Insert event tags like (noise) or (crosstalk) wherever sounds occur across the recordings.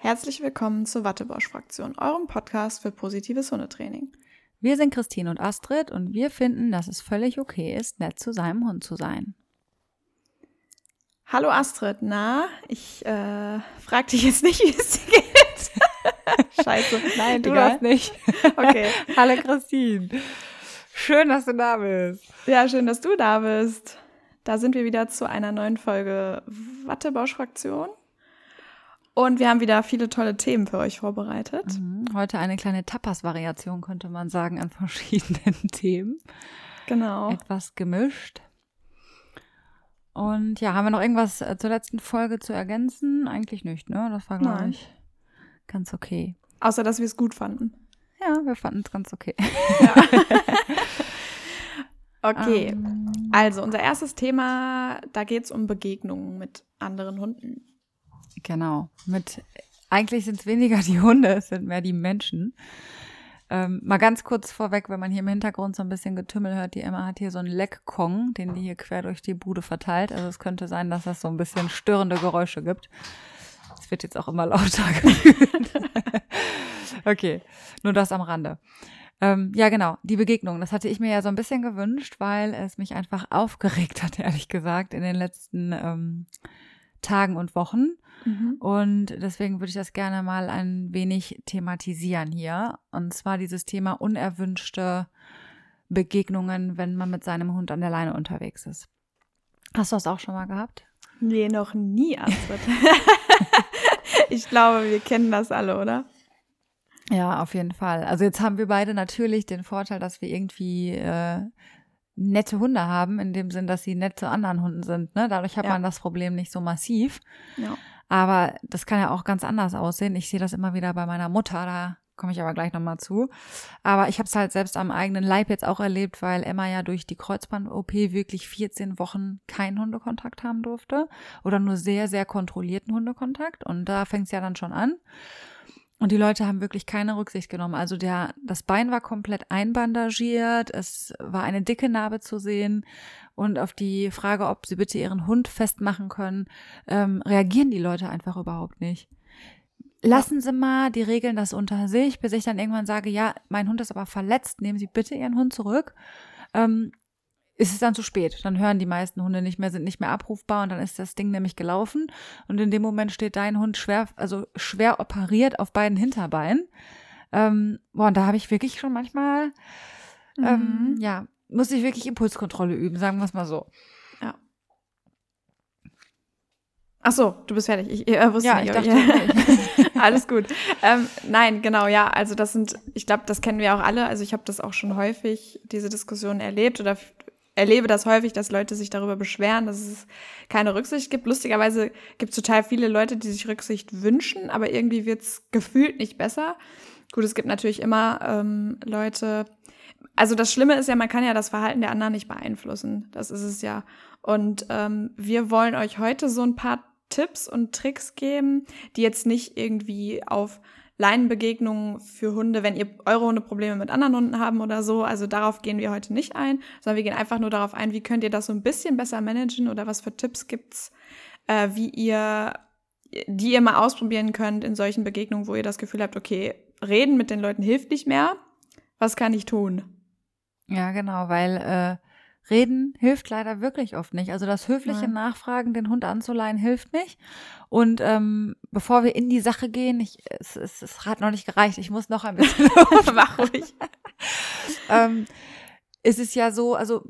Herzlich willkommen zur Wattebausch-Fraktion, eurem Podcast für positives Hundetraining. Wir sind Christine und Astrid und wir finden, dass es völlig okay ist, nett zu seinem Hund zu sein. Hallo Astrid, na, ich äh, frag dich jetzt nicht, wie es dir geht. (laughs) Scheiße. Nein, du das nicht. (laughs) Okay. Hallo Christine. Schön, dass du da bist. Ja, schön, dass du da bist. Da sind wir wieder zu einer neuen Folge Wattebausch-Fraktion. Und wir haben wieder viele tolle Themen für euch vorbereitet. Mhm. Heute eine kleine Tapas-Variation, könnte man sagen, an verschiedenen (laughs) Themen. Genau. Etwas gemischt. Und ja, haben wir noch irgendwas äh, zur letzten Folge zu ergänzen? Eigentlich nicht, ne? Das war, glaube ich, ganz okay. Außer, dass wir es gut fanden. Ja, wir fanden es ganz okay. Ja. (laughs) okay, um, ähm. also unser erstes Thema, da geht es um Begegnungen mit anderen Hunden. Genau. Mit eigentlich sind es weniger die Hunde, es sind mehr die Menschen. Ähm, mal ganz kurz vorweg, wenn man hier im Hintergrund so ein bisschen Getümmel hört, die Emma hat hier so einen Leckkong, den die hier quer durch die Bude verteilt. Also es könnte sein, dass das so ein bisschen störende Geräusche gibt. Es wird jetzt auch immer lauter (laughs) okay, nur das am Rande. Ähm, ja, genau, die Begegnung, das hatte ich mir ja so ein bisschen gewünscht, weil es mich einfach aufgeregt hat, (laughs) ehrlich gesagt, in den letzten ähm, Tagen und Wochen. Mhm. Und deswegen würde ich das gerne mal ein wenig thematisieren hier. Und zwar dieses Thema unerwünschte Begegnungen, wenn man mit seinem Hund an der Leine unterwegs ist. Hast du das auch schon mal gehabt? Nee, noch nie, (laughs) Astrid. ich glaube, wir kennen das alle, oder? Ja, auf jeden Fall. Also jetzt haben wir beide natürlich den Vorteil, dass wir irgendwie äh, nette Hunde haben, in dem Sinn, dass sie nett zu anderen Hunden sind. Ne? Dadurch hat ja. man das Problem nicht so massiv. Ja. Aber das kann ja auch ganz anders aussehen. Ich sehe das immer wieder bei meiner Mutter, da komme ich aber gleich nochmal zu. Aber ich habe es halt selbst am eigenen Leib jetzt auch erlebt, weil Emma ja durch die Kreuzband-OP wirklich 14 Wochen keinen Hundekontakt haben durfte oder nur sehr, sehr kontrollierten Hundekontakt. Und da fängt es ja dann schon an. Und die Leute haben wirklich keine Rücksicht genommen. Also der, das Bein war komplett einbandagiert, es war eine dicke Narbe zu sehen. Und auf die Frage, ob sie bitte ihren Hund festmachen können, ähm, reagieren die Leute einfach überhaupt nicht. Lassen Sie mal, die regeln das unter sich, bis ich dann irgendwann sage, ja, mein Hund ist aber verletzt, nehmen Sie bitte Ihren Hund zurück. Ähm, ist es dann zu spät. Dann hören die meisten Hunde nicht mehr, sind nicht mehr abrufbar und dann ist das Ding nämlich gelaufen. Und in dem Moment steht dein Hund schwer, also schwer operiert auf beiden Hinterbeinen. Ähm, boah, und da habe ich wirklich schon manchmal, mhm. ähm, ja, muss ich wirklich Impulskontrolle üben, sagen wir es mal so. Ja. Ach so, du bist fertig. Ich äh, wusste ja, nicht. Ich dachte, (laughs) Alles gut. Ähm, nein, genau, ja. Also das sind, ich glaube, das kennen wir auch alle. Also ich habe das auch schon häufig diese Diskussion erlebt oder erlebe das häufig, dass Leute sich darüber beschweren, dass es keine Rücksicht gibt. Lustigerweise gibt es total viele Leute, die sich Rücksicht wünschen, aber irgendwie wird es gefühlt nicht besser. Gut, es gibt natürlich immer ähm, Leute. Also das Schlimme ist ja, man kann ja das Verhalten der anderen nicht beeinflussen. Das ist es ja. Und ähm, wir wollen euch heute so ein paar Tipps und Tricks geben, die jetzt nicht irgendwie auf Leinenbegegnungen für Hunde, wenn ihr eure Hunde Probleme mit anderen Hunden haben oder so. Also darauf gehen wir heute nicht ein, sondern wir gehen einfach nur darauf ein, wie könnt ihr das so ein bisschen besser managen oder was für Tipps gibt's, äh, wie ihr, die ihr mal ausprobieren könnt in solchen Begegnungen, wo ihr das Gefühl habt, okay, reden mit den Leuten hilft nicht mehr. Was kann ich tun? Ja, genau, weil äh, Reden hilft leider wirklich oft nicht. Also das höfliche Nein. Nachfragen, den Hund anzuleihen, hilft nicht. Und ähm, bevor wir in die Sache gehen, ich, es, es, es hat noch nicht gereicht, ich muss noch ein bisschen (laughs) Mach ruhig. (laughs) ähm, ist es ja so, also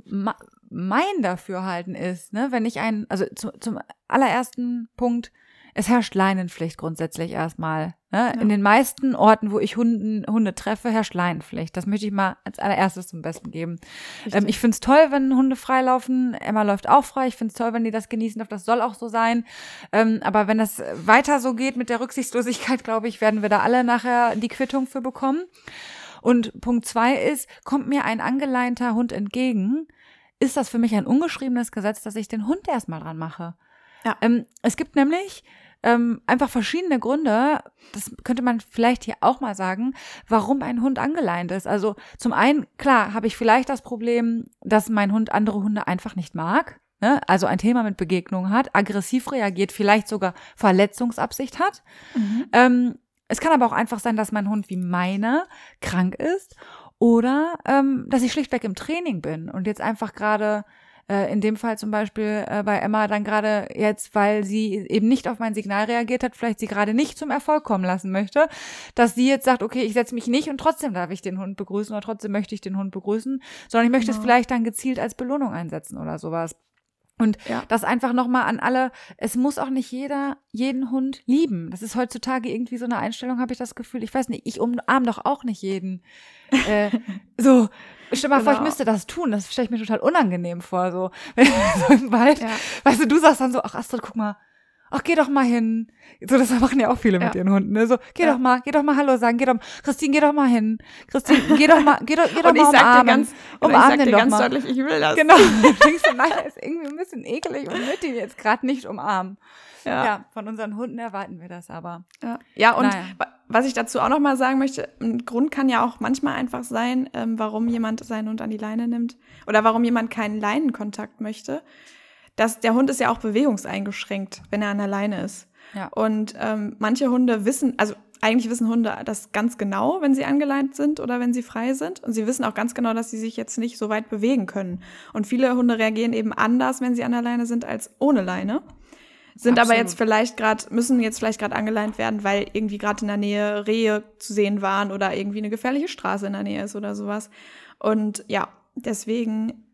mein Dafürhalten ist, ne, wenn ich ein, also zu, zum allerersten Punkt, es herrscht Leinenpflicht grundsätzlich erstmal. Ne? Ja. In den meisten Orten, wo ich Hunden, Hunde treffe, herrscht Leinenpflicht. Das möchte ich mal als allererstes zum Besten geben. Ähm, ich finde es toll, wenn Hunde freilaufen. Emma läuft auch frei. Ich finde es toll, wenn die das genießen darf. Das soll auch so sein. Ähm, aber wenn das weiter so geht mit der Rücksichtslosigkeit, glaube ich, werden wir da alle nachher die Quittung für bekommen. Und Punkt zwei ist, kommt mir ein angeleinter Hund entgegen, ist das für mich ein ungeschriebenes Gesetz, dass ich den Hund erstmal dran mache. Ja. Ähm, es gibt nämlich ähm, einfach verschiedene Gründe, das könnte man vielleicht hier auch mal sagen, warum ein Hund angeleint ist. Also zum einen, klar, habe ich vielleicht das Problem, dass mein Hund andere Hunde einfach nicht mag. ne, also ein Thema mit Begegnung hat, aggressiv reagiert, vielleicht sogar Verletzungsabsicht hat. Mhm. Ähm, es kann aber auch einfach sein, dass mein Hund wie meiner krank ist oder ähm, dass ich schlichtweg im Training bin und jetzt einfach gerade äh, in dem Fall zum Beispiel äh, bei Emma dann gerade jetzt, weil sie eben nicht auf mein Signal reagiert hat, vielleicht sie gerade nicht zum Erfolg kommen lassen möchte, dass sie jetzt sagt, okay, ich setze mich nicht und trotzdem darf ich den Hund begrüßen oder trotzdem möchte ich den Hund begrüßen, sondern ich möchte genau. es vielleicht dann gezielt als Belohnung einsetzen oder sowas. Und ja. das einfach nochmal an alle, es muss auch nicht jeder jeden Hund lieben. Das ist heutzutage irgendwie so eine Einstellung, habe ich das Gefühl. Ich weiß nicht, ich umarme doch auch nicht jeden. äh, (laughs) so, stell mal genau. vor, ich genau. müsste das tun. Das stelle ich mir total unangenehm vor. So, (laughs) so im Wald. Ja. Weißt du, du sagst dann so, ach Astrid, guck mal, ach, geh doch mal hin. So, das machen ja auch viele ja. mit ihren Hunden, ne? So, geh ja. doch mal, geh doch mal Hallo sagen, geh doch, Christine, geh doch mal hin. Christine, geh doch mal, geh doch, geh (laughs) doch und mal ich sag dir ganz, umarmen ich sag dir ganz mal. deutlich, ich will das. Genau. (laughs) Du denkst du, nein, ist irgendwie ein bisschen eklig und möchte ihn jetzt gerade nicht umarmen. Ja. ja. von unseren Hunden erwarten wir das aber. Ja, ja und naja. was ich dazu auch noch mal sagen möchte, ein Grund kann ja auch manchmal einfach sein, ähm, warum jemand seinen Hund an die Leine nimmt oder warum jemand keinen Leinenkontakt möchte dass der Hund ist ja auch bewegungseingeschränkt, wenn er an der Leine ist. Ja. Und ähm, manche Hunde wissen, also eigentlich wissen Hunde das ganz genau, wenn sie angeleint sind oder wenn sie frei sind. Und sie wissen auch ganz genau, dass sie sich jetzt nicht so weit bewegen können. Und viele Hunde reagieren eben anders, wenn sie an der Leine sind, als ohne Leine. Sind Absolut. aber jetzt vielleicht gerade, müssen jetzt vielleicht gerade angeleint werden, weil irgendwie gerade in der Nähe Rehe zu sehen waren oder irgendwie eine gefährliche Straße in der Nähe ist oder sowas. Und ja, deswegen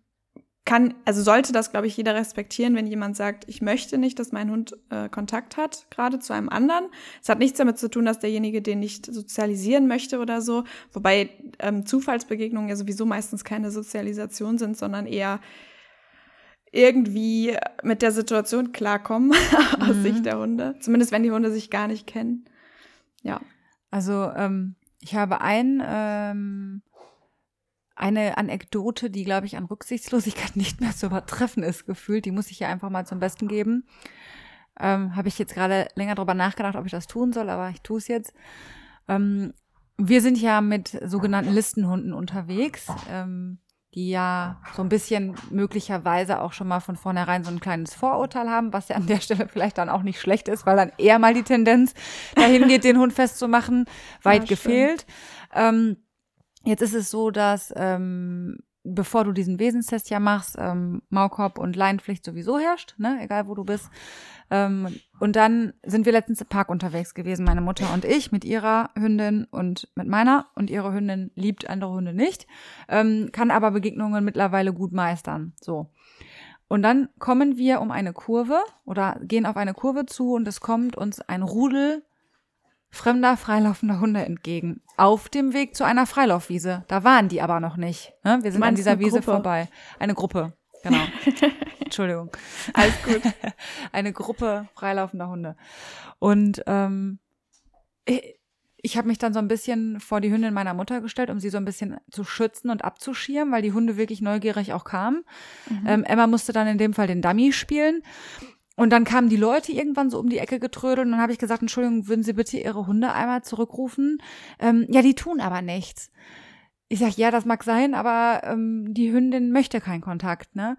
kann, also sollte das, glaube ich, jeder respektieren, wenn jemand sagt, ich möchte nicht, dass mein Hund äh, Kontakt hat, gerade zu einem anderen. Es hat nichts damit zu tun, dass derjenige den nicht sozialisieren möchte oder so. Wobei ähm, Zufallsbegegnungen ja sowieso meistens keine Sozialisation sind, sondern eher irgendwie mit der Situation klarkommen (laughs) aus mhm. Sicht der Hunde. Zumindest wenn die Hunde sich gar nicht kennen. Ja. Also ähm, ich habe ein ähm, eine Anekdote, die, glaube ich, an Rücksichtslosigkeit (laughs) nicht mehr zu übertreffen ist, gefühlt. Die muss ich hier einfach mal zum Besten geben. Ähm, Habe ich jetzt gerade länger drüber nachgedacht, ob ich das tun soll, aber ich tue es jetzt. Ähm, wir sind ja mit sogenannten Listenhunden unterwegs, ähm, die ja so ein bisschen möglicherweise auch schon mal von vornherein so ein kleines Vorurteil haben, was ja an der Stelle vielleicht dann auch nicht schlecht ist, weil dann eher mal die Tendenz dahin (laughs) geht, den Hund festzumachen, weit ja, gefehlt. Ähm, Jetzt ist es so, dass ähm, bevor du diesen Wesenstest ja machst, ähm, Maulkorb und Leinenpflicht sowieso herrscht, ne, egal wo du bist. Ähm, und dann sind wir letztens im Park unterwegs gewesen, meine Mutter und ich, mit ihrer Hündin und mit meiner. Und ihre Hündin liebt andere Hunde nicht, ähm, kann aber Begegnungen mittlerweile gut meistern. So. Und dann kommen wir um eine Kurve oder gehen auf eine Kurve zu und es kommt uns ein Rudel fremder freilaufender Hunde entgegen. Auf dem Weg zu einer Freilaufwiese. Da waren die aber noch nicht. Ne? Wir sind an dieser Wiese Gruppe? vorbei. Eine Gruppe, genau. (laughs) Entschuldigung. Alles gut. (laughs) eine Gruppe freilaufender Hunde. Und ähm, ich, ich habe mich dann so ein bisschen vor die Hündin meiner Mutter gestellt, um sie so ein bisschen zu schützen und abzuschirmen, weil die Hunde wirklich neugierig auch kamen. Mhm. Ähm, Emma musste dann in dem Fall den Dummy spielen. Und dann kamen die Leute irgendwann so um die Ecke getrödelt und dann habe ich gesagt, Entschuldigung, würden Sie bitte Ihre Hunde einmal zurückrufen? Ähm, ja, die tun aber nichts. Ich sag, ja, das mag sein, aber ähm, die Hündin möchte keinen Kontakt, ne?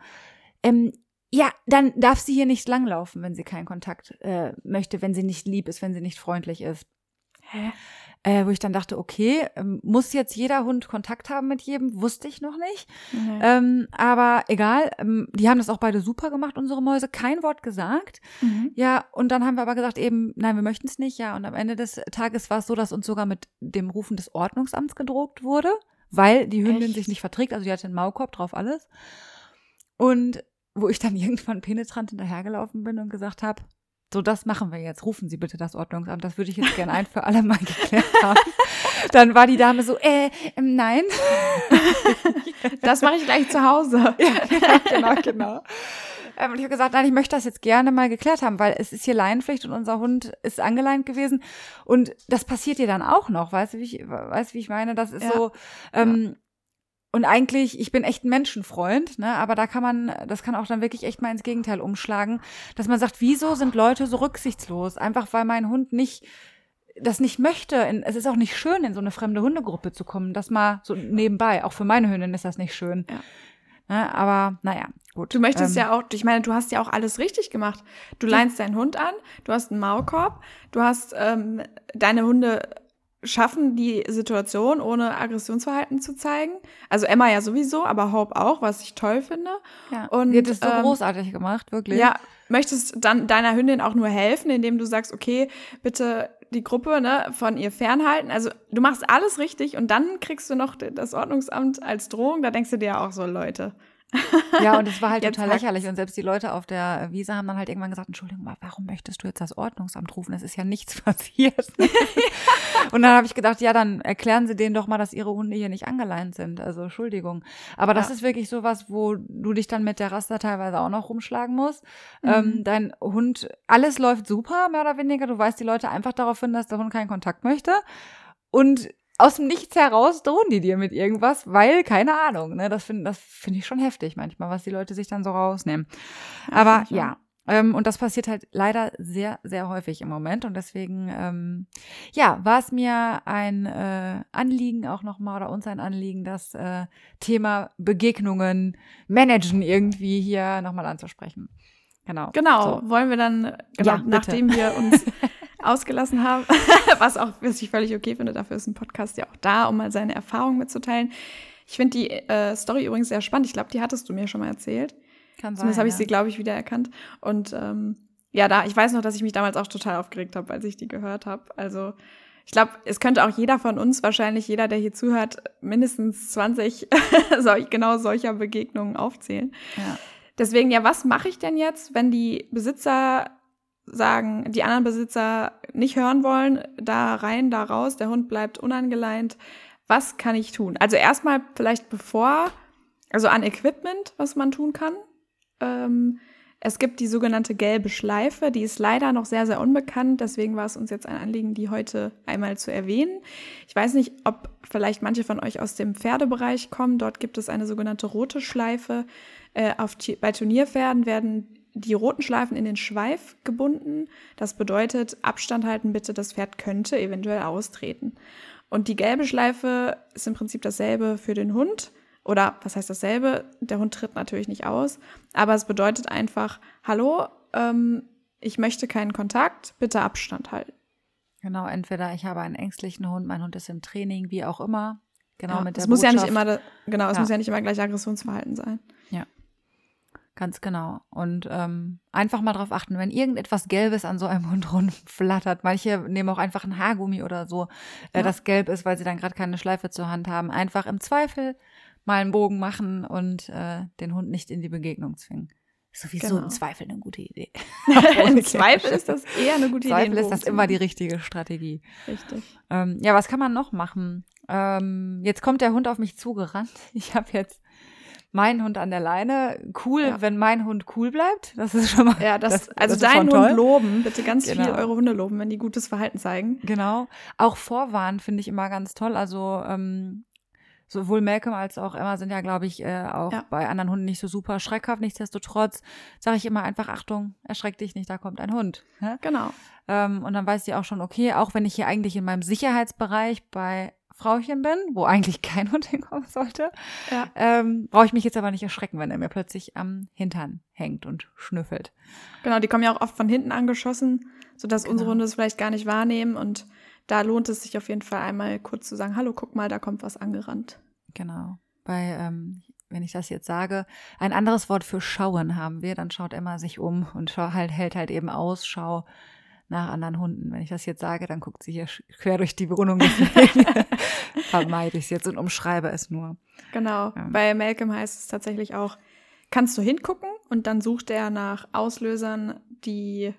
Ähm, ja, dann darf sie hier nicht langlaufen, wenn sie keinen Kontakt äh, möchte, wenn sie nicht lieb ist, wenn sie nicht freundlich ist. Hä? Äh, wo ich dann dachte, okay, ähm, muss jetzt jeder Hund Kontakt haben mit jedem? Wusste ich noch nicht. Mhm. Ähm, aber egal, ähm, die haben das auch beide super gemacht, unsere Mäuse, kein Wort gesagt. Mhm. Ja, und dann haben wir aber gesagt, eben, nein, wir möchten es nicht, ja. Und am Ende des Tages war es so, dass uns sogar mit dem Rufen des Ordnungsamts gedroht wurde, weil die Hündin Echt? sich nicht verträgt, also die hatte einen Maulkorb drauf, alles. Und wo ich dann (laughs) irgendwann penetrant hinterhergelaufen bin und gesagt habe, so, das machen wir jetzt. Rufen Sie bitte das Ordnungsamt. Das würde ich jetzt gerne ein für alle Mal geklärt haben. Dann war die Dame so, äh, ähm, nein. Das mache ich gleich zu Hause. (laughs) Ja, genau, genau. Ähm, und ich habe gesagt, nein, ich möchte das jetzt gerne mal geklärt haben, weil es ist hier Leinenpflicht und unser Hund ist angeleint gewesen. Und das passiert dir dann auch noch, weißt du, wie ich, weißt, wie ich meine? Das ist ja. so, ähm, und eigentlich, ich bin echt ein Menschenfreund, ne? aber da kann man, das kann auch dann wirklich echt mal ins Gegenteil umschlagen, dass man sagt, wieso sind Leute so rücksichtslos? Einfach weil mein Hund nicht das nicht möchte. es ist auch nicht schön, in so eine fremde Hundegruppe zu kommen. Das mal so nebenbei. Auch für meine Hündin ist das nicht schön. Ja. Ne? Aber naja, gut. Du möchtest ähm, ja auch, ich meine, du hast ja auch alles richtig gemacht. Du leinst deinen Hund an, du hast einen Maulkorb, du hast ähm, deine Hunde schaffen die Situation, ohne Aggressionsverhalten zu zeigen. Also Emma ja sowieso, aber Hope auch, was ich toll finde. Ja. Und die hat es so ähm, großartig gemacht, wirklich. Ja, möchtest dann deiner Hündin auch nur helfen, indem du sagst, okay, bitte die Gruppe ne, von ihr fernhalten. Also du machst alles richtig und dann kriegst du noch das Ordnungsamt als Drohung. Da denkst du dir auch so, Leute. Ja, und es war (laughs) halt total lächerlich. Und selbst die Leute auf der Wiese haben dann halt irgendwann gesagt, Entschuldigung warum möchtest du jetzt das Ordnungsamt rufen? Es ist ja nichts (laughs) passiert. und dann habe ich gedacht, ja, dann erklären Sie denen doch mal, dass Ihre Hunde hier nicht angeleint sind. Also Entschuldigung. Aber das ja. ist wirklich sowas, wo du dich dann mit der Raster teilweise auch noch rumschlagen musst. Mhm. Ähm, dein Hund, alles läuft super, mehr oder weniger. Du weißt die Leute einfach darauf hin, dass der Hund keinen Kontakt möchte. Und aus dem Nichts heraus drohen die dir mit irgendwas, weil, keine Ahnung, ne, das finde das finde ich schon heftig manchmal, was die Leute sich dann so rausnehmen. Aber ja, ähm, und das passiert halt leider sehr, sehr häufig im Moment. Und deswegen, ähm, ja, war es mir ein äh, Anliegen auch nochmal oder uns ein Anliegen, das äh, Thema Begegnungen, Managen irgendwie hier nochmal anzusprechen. Genau. Genau. So. Wollen wir dann, genau, ja, nachdem wir uns (laughs) ausgelassen haben, (laughs) was auch was ich völlig okay finde. Dafür ist ein Podcast ja auch da, um mal seine Erfahrungen mitzuteilen. Ich finde die äh, Story übrigens sehr spannend. Ich glaube, die hattest du mir schon mal erzählt. Kann sein. Zumindest habe ich ja. sie, glaube ich, wieder erkannt. Und ähm, ja, da, ich weiß noch, dass ich mich damals auch total aufgeregt habe, als ich die gehört habe. Also ich glaube, es könnte auch jeder von uns, wahrscheinlich jeder, der hier zuhört, mindestens 20 (laughs) solch, genau solcher Begegnungen aufzählen. Ja. Deswegen, ja, was mache ich denn jetzt, wenn die Besitzer sagen, die anderen Besitzer nicht hören wollen, da rein, da raus, der Hund bleibt unangeleint. Was kann ich tun? Also erstmal vielleicht bevor, also an Equipment, was man tun kann. Ähm, es gibt die sogenannte gelbe Schleife, die ist leider noch sehr, sehr unbekannt. Deswegen war es uns jetzt ein Anliegen, die heute einmal zu erwähnen. Ich weiß nicht, ob vielleicht manche von euch aus dem Pferdebereich kommen. Dort gibt es eine sogenannte rote Schleife. Äh, auf, bei Turnierpferden werden die roten Schleifen in den Schweif gebunden. Das bedeutet, Abstand halten bitte, das Pferd könnte eventuell austreten. Und die gelbe Schleife ist im Prinzip dasselbe für den Hund. Oder was heißt dasselbe? Der Hund tritt natürlich nicht aus, aber es bedeutet einfach, hallo, ähm, ich möchte keinen Kontakt, bitte Abstand halten. Genau, entweder ich habe einen ängstlichen Hund, mein Hund ist im Training, wie auch immer. Genau, ja, mit der es muss ja nicht immer, genau, es ja. muss ja nicht immer gleich Aggressionsverhalten sein. Ja. Ganz genau. Und ähm, einfach mal drauf achten, wenn irgendetwas Gelbes an so einem (laughs) Hund rumflattert. Manche nehmen auch einfach ein Haargummi oder so, äh, ja. das gelb ist, weil sie dann gerade keine Schleife zur Hand haben. Einfach im Zweifel mal einen Bogen machen und äh, den Hund nicht in die Begegnung zwingen. Sowieso genau. im Zweifel eine gute Idee. (laughs) Im (laughs) Zweifel ist das eher eine gute Idee. Im Zweifel ist das immer die richtige Strategie. Richtig. Ähm, ja, was kann man noch machen? Ähm, jetzt kommt der Hund auf mich zugerannt. Ich habe jetzt mein Hund an der Leine. Cool, ja. wenn mein Hund cool bleibt. Das ist schon mal. Ja, das, das also das deinen Hund loben. Bitte ganz genau. viel eure Hunde loben, wenn die gutes Verhalten zeigen. Genau. Auch vorwarnen finde ich immer ganz toll. Also, ähm, sowohl Malcolm als auch Emma sind ja, glaube ich, äh, auch ja. bei anderen Hunden nicht so super schreckhaft. Nichtsdestotrotz sage ich immer einfach, Achtung, erschreck dich nicht, da kommt ein Hund. Ja? Genau. Ähm, und dann weiß die auch schon, okay, auch wenn ich hier eigentlich in meinem Sicherheitsbereich bei Frauchen bin, wo eigentlich (laughs) kein Hund hinkommen sollte, ja. ähm, brauche ich mich jetzt aber nicht erschrecken, wenn er mir plötzlich am Hintern hängt und schnüffelt. Genau, die kommen ja auch oft von hinten angeschossen, sodass genau. unsere Hunde es vielleicht gar nicht wahrnehmen und da lohnt es sich auf jeden Fall einmal kurz zu sagen, hallo, guck mal, da kommt was angerannt. Genau. Bei, ähm, wenn ich das jetzt sage, ein anderes Wort für schauen haben wir, dann schaut Emma sich um und schau, halt, hält halt eben Ausschau nach anderen Hunden. Wenn ich das jetzt sage, dann guckt sie hier quer durch die Wohnung. (laughs) vermeide ich es jetzt und umschreibe es nur. Genau. Ja. Bei Malcolm heißt es tatsächlich auch, kannst du hingucken und dann sucht er nach Auslösern, die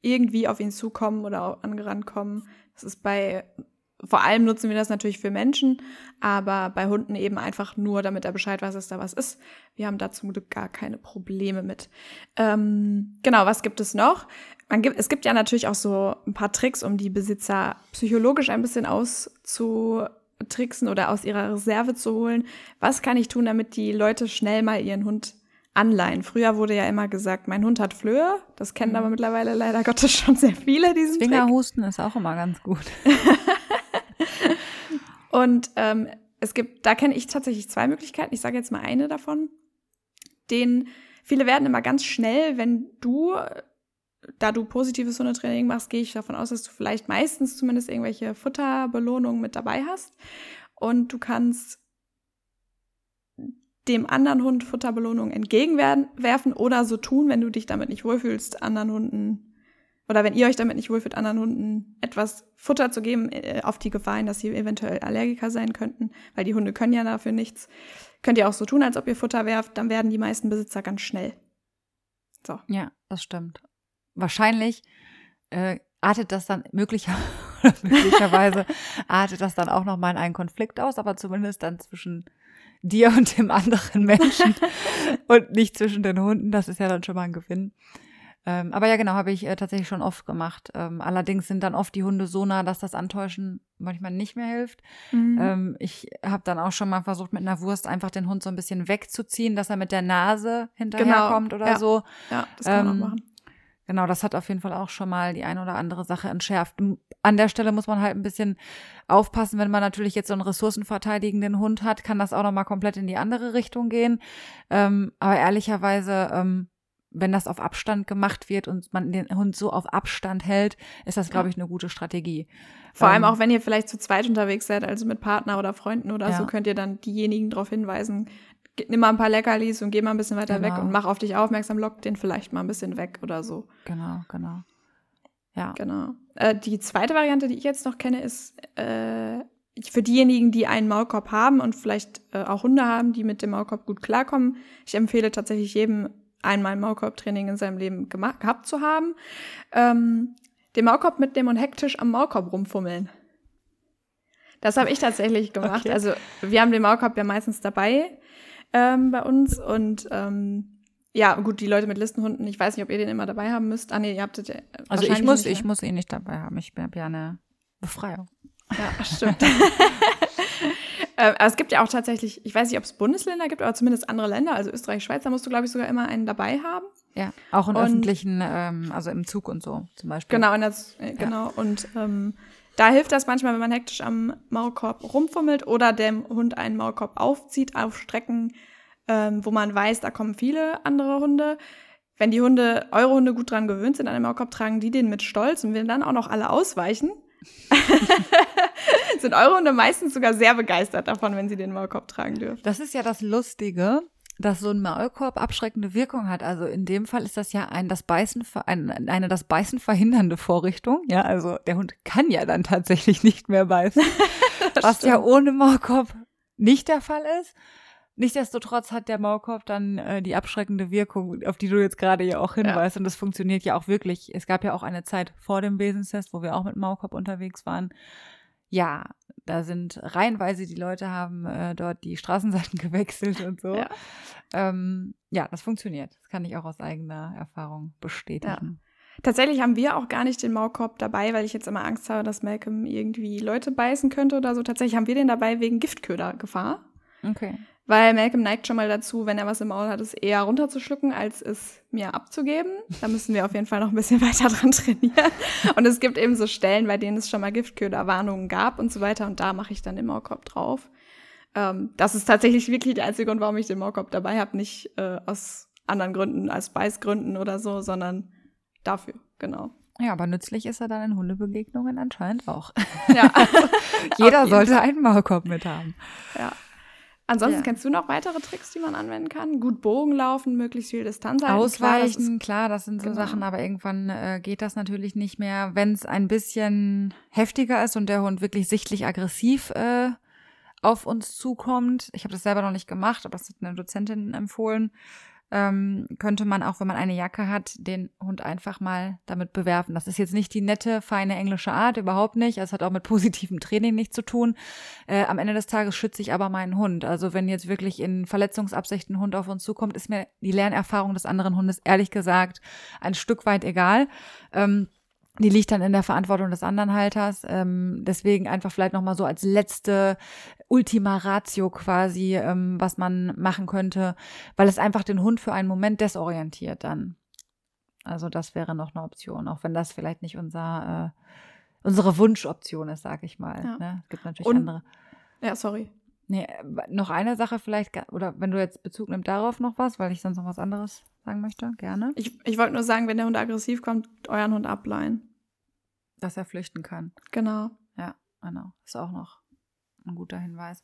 irgendwie auf ihn zukommen oder angerannt kommen. Das ist bei, vor allem nutzen wir das natürlich für Menschen, aber bei Hunden eben einfach nur, damit er Bescheid weiß, dass da was ist. Wir haben da zum Glück gar keine Probleme mit. Ähm, genau, was gibt es noch? Es gibt ja natürlich auch so ein paar Tricks, um die Besitzer psychologisch ein bisschen auszutricksen oder aus ihrer Reserve zu holen. Was kann ich tun, damit die Leute schnell mal ihren Hund anleihen? Früher wurde ja immer gesagt, mein Hund hat Flöhe. Das kennen mhm. aber mittlerweile leider Gottes (laughs) schon sehr viele, diesen Fingerhusten Trick. ist auch immer ganz gut. (laughs) Und ähm, es gibt, da kenne ich tatsächlich zwei Möglichkeiten. Ich sage jetzt mal eine davon. den, viele werden immer ganz schnell, wenn du, da du positives Hundetraining machst, gehe ich davon aus, dass du vielleicht meistens zumindest irgendwelche Futterbelohnungen mit dabei hast. Und du kannst dem anderen Hund Futterbelohnung entgegenwerfen oder so tun, wenn du dich damit nicht wohlfühlst, anderen Hunden oder wenn ihr euch damit nicht wohlfühlt, anderen Hunden etwas Futter zu geben, äh, auf die Gefahr hin, dass sie eventuell Allergiker sein könnten, weil die Hunde können ja dafür nichts, könnt ihr auch so tun, als ob ihr Futter werft, dann werden die meisten Besitzer ganz schnell. So. Ja, das stimmt. Wahrscheinlich äh, artet das dann möglicher, (laughs) möglicherweise (laughs) artet das dann auch nochmal in einen Konflikt aus, aber zumindest dann zwischen dir und dem anderen Menschen (laughs) und nicht zwischen den Hunden. Das ist ja dann schon mal ein Gewinn. Ähm, aber ja, genau, habe ich äh, tatsächlich schon oft gemacht. Ähm, allerdings sind dann oft die Hunde so nah, dass das Antäuschen manchmal nicht mehr hilft. Mhm. Ähm, ich habe dann auch schon mal versucht, mit einer Wurst einfach den Hund so ein bisschen wegzuziehen, dass er mit der Nase hinterherkommt genau. oder ja. so. Ja, das kann man auch ähm, machen. Genau, das hat auf jeden Fall auch schon mal die ein oder andere Sache entschärft. An der Stelle muss man halt ein bisschen aufpassen, wenn man natürlich jetzt so einen ressourcenverteidigenden Hund hat, kann das auch nochmal komplett in die andere Richtung gehen. Ähm, aber ehrlicherweise, ähm, wenn das auf Abstand gemacht wird und man den Hund so auf Abstand hält, ist das, glaube ich, eine gute Strategie. Vor ähm, allem auch, wenn ihr vielleicht zu zweit unterwegs seid, also mit Partner oder Freunden oder ja. so, könnt ihr dann diejenigen darauf hinweisen, nimm mal ein paar Leckerlis und geh mal ein bisschen weiter genau. weg und mach auf dich aufmerksam, lock den vielleicht mal ein bisschen weg oder so. Genau, genau. Ja. Genau. Äh, die zweite Variante, die ich jetzt noch kenne, ist äh, für diejenigen, die einen Maulkorb haben und vielleicht äh, auch Hunde haben, die mit dem Maulkorb gut klarkommen. Ich empfehle tatsächlich jedem einmal Maulkorbtraining in seinem Leben gemacht, gehabt zu haben. Ähm, den Maulkorb mitnehmen und hektisch am Maulkorb rumfummeln. Das habe ich tatsächlich gemacht. Okay. Also wir haben den Maulkorb ja meistens dabei ähm, bei uns. Und ähm, ja, gut, die Leute mit Listenhunden, ich weiß nicht, ob ihr den immer dabei haben müsst. Ah, nee, ihr habt den. Also ich muss, ich muss ihn nicht dabei haben. Ich habe ja eine Befreiung. Ja, stimmt. (laughs) (laughs) ähm, aber es gibt ja auch tatsächlich, ich weiß nicht, ob es Bundesländer gibt, aber zumindest andere Länder, also Österreich, Schweiz, da musst du, glaube ich, sogar immer einen dabei haben. Ja, auch in und, öffentlichen, ähm, also im Zug und so zum Beispiel. Genau, das, äh, genau. Ja. Und ähm, da hilft das manchmal, wenn man hektisch am Maulkorb rumfummelt oder dem Hund einen Maulkorb aufzieht, auf Strecken, ähm, wo man weiß, da kommen viele andere Hunde. Wenn die Hunde, eure Hunde gut dran gewöhnt sind an den Maulkorb, tragen die den mit Stolz und wenn dann auch noch alle ausweichen, (laughs) sind eure Hunde meistens sogar sehr begeistert davon, wenn sie den Maulkorb tragen dürfen. Das ist ja das Lustige dass so ein Maulkorb abschreckende Wirkung hat. Also in dem Fall ist das ja ein das Beißen ein, eine das Beißen verhindernde Vorrichtung. Ja, also der Hund kann ja dann tatsächlich nicht mehr beißen, (laughs) was stimmt. ja ohne Maulkorb nicht der Fall ist. Nichtsdestotrotz hat der Maulkorb dann äh, die abschreckende Wirkung, auf die du jetzt gerade ja auch hinweist. Ja. Und das funktioniert ja auch wirklich. Es gab ja auch eine Zeit vor dem Wesenstest, wo wir auch mit Maulkorb unterwegs waren. Ja, da sind reihenweise die Leute haben äh, dort die Straßenseiten (laughs) gewechselt und so. Ja. Ähm, ja, das funktioniert. Das kann ich auch aus eigener Erfahrung bestätigen. Ja. Tatsächlich haben wir auch gar nicht den Maulkorb dabei, weil ich jetzt immer Angst habe, dass Malcolm irgendwie Leute beißen könnte oder so. Tatsächlich haben wir den dabei wegen Giftködergefahr. Okay. Weil Malcolm neigt schon mal dazu, wenn er was im Maul hat, es eher runterzuschlucken, als es mir abzugeben. Da müssen wir auf jeden Fall noch ein bisschen (laughs) weiter dran trainieren. Und es gibt eben so Stellen, bei denen es schon mal Giftköderwarnungen gab und so weiter. Und da mache ich dann den Maulkorb drauf. Ähm, das ist tatsächlich wirklich der einzige Grund, warum ich den Maulkorb dabei habe. Nicht äh, aus anderen Gründen, als Beißgründen oder so, sondern dafür, genau. Ja, aber nützlich ist er dann in Hundebegegnungen anscheinend auch. Ja. (laughs) Jeder sollte einen Maulkorb mit haben. Ja. Ansonsten ja. kennst du noch weitere Tricks, die man anwenden kann? Gut Bogen laufen, möglichst viel Distanz halten. Ausweichen, klar, das, klar, das sind so genau. Sachen, aber irgendwann äh, geht das natürlich nicht mehr. Wenn es ein bisschen heftiger ist und der Hund wirklich sichtlich aggressiv äh, auf uns zukommt, ich habe das selber noch nicht gemacht, aber das hat eine Dozentin empfohlen, ähm, könnte man auch, wenn man eine Jacke hat, den Hund einfach mal damit bewerfen. Das ist jetzt nicht die nette, feine englische Art, überhaupt nicht. Es hat auch mit positivem Training nichts zu tun. Äh, am Ende des Tages schütze ich aber meinen Hund. Also wenn jetzt wirklich in Verletzungsabsichten ein Hund auf uns zukommt, ist mir die Lernerfahrung des anderen Hundes ehrlich gesagt ein Stück weit egal. Ähm, die liegt dann in der Verantwortung des anderen Halters. Ähm, deswegen einfach vielleicht nochmal so als letzte Ultima Ratio quasi, ähm, was man machen könnte, weil es einfach den Hund für einen Moment desorientiert dann. Also das wäre noch eine Option, auch wenn das vielleicht nicht unser, äh, unsere Wunschoption ist, sag ich mal. Ja. Ne? Es gibt natürlich Und, andere. Ja, sorry. Nee, noch eine Sache vielleicht, oder wenn du jetzt Bezug nimmst darauf noch was, weil ich sonst noch was anderes sagen möchte, gerne. Ich, ich wollte nur sagen, wenn der Hund aggressiv kommt, euren Hund ableihen. Dass er flüchten kann. Genau. Ja, genau. Ist auch noch ein guter Hinweis.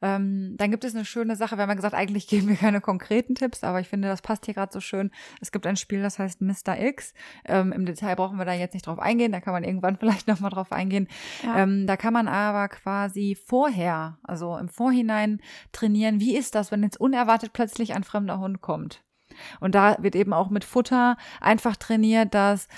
Ähm, dann gibt es eine schöne Sache. Wir haben ja gesagt, eigentlich (laughs) geben wir keine konkreten Tipps, aber ich finde, das passt hier gerade so schön. Es gibt ein Spiel, das heißt Mr. X. Ähm, Im Detail brauchen wir da jetzt nicht drauf eingehen. Da kann man irgendwann (laughs) vielleicht nochmal drauf eingehen. Ja. Ähm, da kann man aber quasi vorher, also im Vorhinein trainieren, wie ist das, wenn jetzt unerwartet plötzlich ein fremder Hund kommt. Und da wird eben auch mit Futter einfach trainiert, dass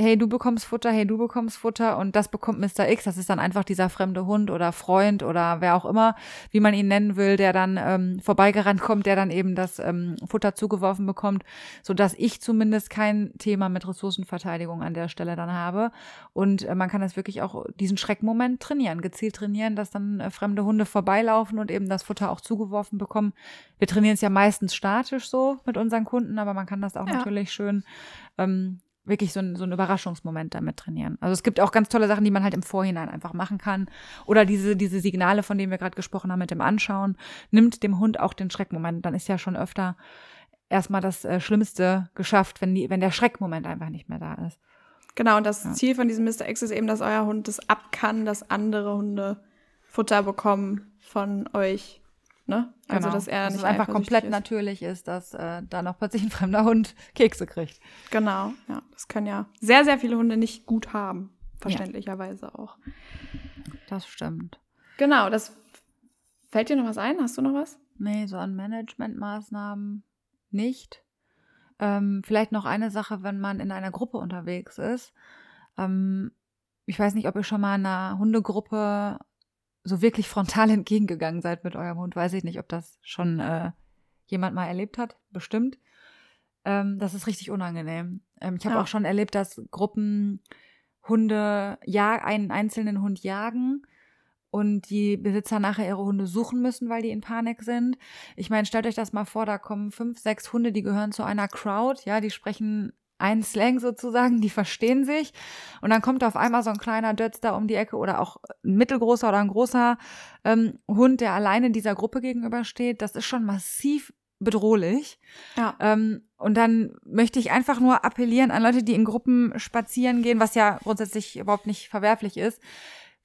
hey, du bekommst Futter, hey, du bekommst Futter und das bekommt Mr. X. Das ist dann einfach dieser fremde Hund oder Freund oder wer auch immer, wie man ihn nennen will, der dann ähm, vorbeigerannt kommt, der dann eben das ähm, Futter zugeworfen bekommt, sodass ich zumindest kein Thema mit Ressourcenverteidigung an der Stelle dann habe. Und äh, man kann das wirklich auch diesen Schreckmoment trainieren, gezielt trainieren, dass dann äh, fremde Hunde vorbeilaufen und eben das Futter auch zugeworfen bekommen. Wir trainieren es ja meistens statisch so mit unseren Kunden, aber man kann das auch ja. natürlich schön ähm, wirklich so ein, so ein Überraschungsmoment damit trainieren. Also es gibt auch ganz tolle Sachen, die man halt im Vorhinein einfach machen kann. Oder diese, diese Signale, von denen wir gerade gesprochen haben, mit dem Anschauen, nimmt dem Hund auch den Schreckmoment. Dann ist ja schon öfter erstmal das äh, Schlimmste geschafft, wenn, die, wenn der Schreckmoment einfach nicht mehr da ist. Genau, und das ja. Ziel von diesem Mr. X ist eben, dass euer Hund das ab kann, dass andere Hunde Futter bekommen von euch Ne? Also, genau. dass er dass nicht es einfach komplett ist. natürlich ist, dass äh, da noch plötzlich ein fremder Hund (laughs) Kekse kriegt. Genau, ja. Das können ja sehr, sehr viele Hunde nicht gut haben. Verständlicherweise ja. auch. Das stimmt. Genau, das fällt dir noch was ein? Hast du noch was? Nee, so an Managementmaßnahmen nicht. Ähm, vielleicht noch eine Sache, wenn man in einer Gruppe unterwegs ist. Ähm, ich weiß nicht, ob ihr schon mal in einer Hundegruppe so wirklich frontal (laughs) entgegengegangen seid mit eurem Hund. Weiß ich nicht, ob das schon äh, jemand mal erlebt hat. Bestimmt. Ähm, das ist richtig unangenehm. Ähm, ich habe ja. auch schon erlebt, dass Gruppen Hunde ja einen einzelnen Hund jagen und die Besitzer nachher ihre Hunde suchen müssen, weil die in Panik sind. Ich meine, stellt euch das mal vor, da kommen fünf, sechs Hunde, die gehören zu einer Crowd, ja, die sprechen ein Slang sozusagen, die verstehen sich. Und dann kommt auf einmal so ein kleiner Dötz da um die Ecke oder auch ein mittelgroßer oder ein großer ähm, Hund, der alleine dieser Gruppe gegenübersteht. Das ist schon massiv bedrohlich. Ja. Ähm, und dann möchte ich einfach nur appellieren an Leute, die in Gruppen spazieren gehen, was ja grundsätzlich überhaupt nicht verwerflich ist,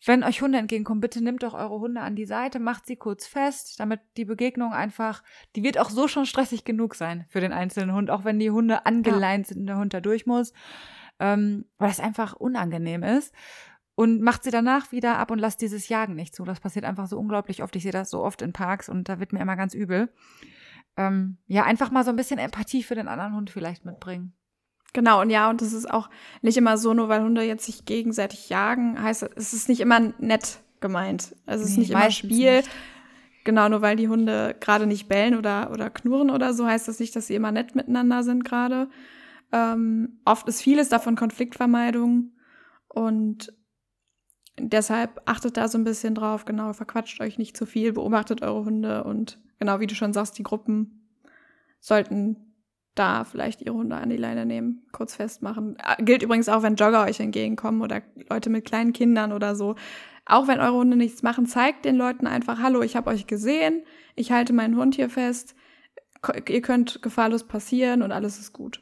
wenn euch Hunde entgegenkommen, bitte nehmt doch eure Hunde an die Seite, macht sie kurz fest, damit die Begegnung einfach, die wird auch so schon stressig genug sein für den einzelnen Hund, auch wenn die Hunde angeleint ja. sind und der Hund da durch muss, ähm, weil es einfach unangenehm ist. Und macht sie danach wieder ab und lasst dieses Jagen nicht zu. Das passiert einfach so unglaublich oft. Ich sehe das so oft in Parks und da wird mir immer ganz übel. Ähm, ja, einfach mal so ein bisschen Empathie für den anderen Hund vielleicht mitbringen. Genau, und ja, und das ist auch nicht immer so, nur weil Hunde jetzt sich gegenseitig jagen, heißt es ist nicht immer nett gemeint. Also es ist nicht immer Spiel. Nicht. Genau, nur weil die Hunde gerade nicht bellen oder, oder knurren oder so, heißt das nicht, dass sie immer nett miteinander sind gerade. Ähm, oft ist vieles davon Konfliktvermeidung und deshalb achtet da so ein bisschen drauf, genau, verquatscht euch nicht zu viel, beobachtet eure Hunde und genau, wie du schon sagst, die Gruppen sollten da vielleicht ihre Hunde an die Leine nehmen, kurz festmachen. Äh, gilt übrigens auch, wenn Jogger euch entgegenkommen oder Leute mit kleinen Kindern oder so. Auch wenn eure Hunde nichts machen, zeigt den Leuten einfach, hallo, ich habe euch gesehen, ich halte meinen Hund hier fest, ihr könnt gefahrlos passieren und alles ist gut.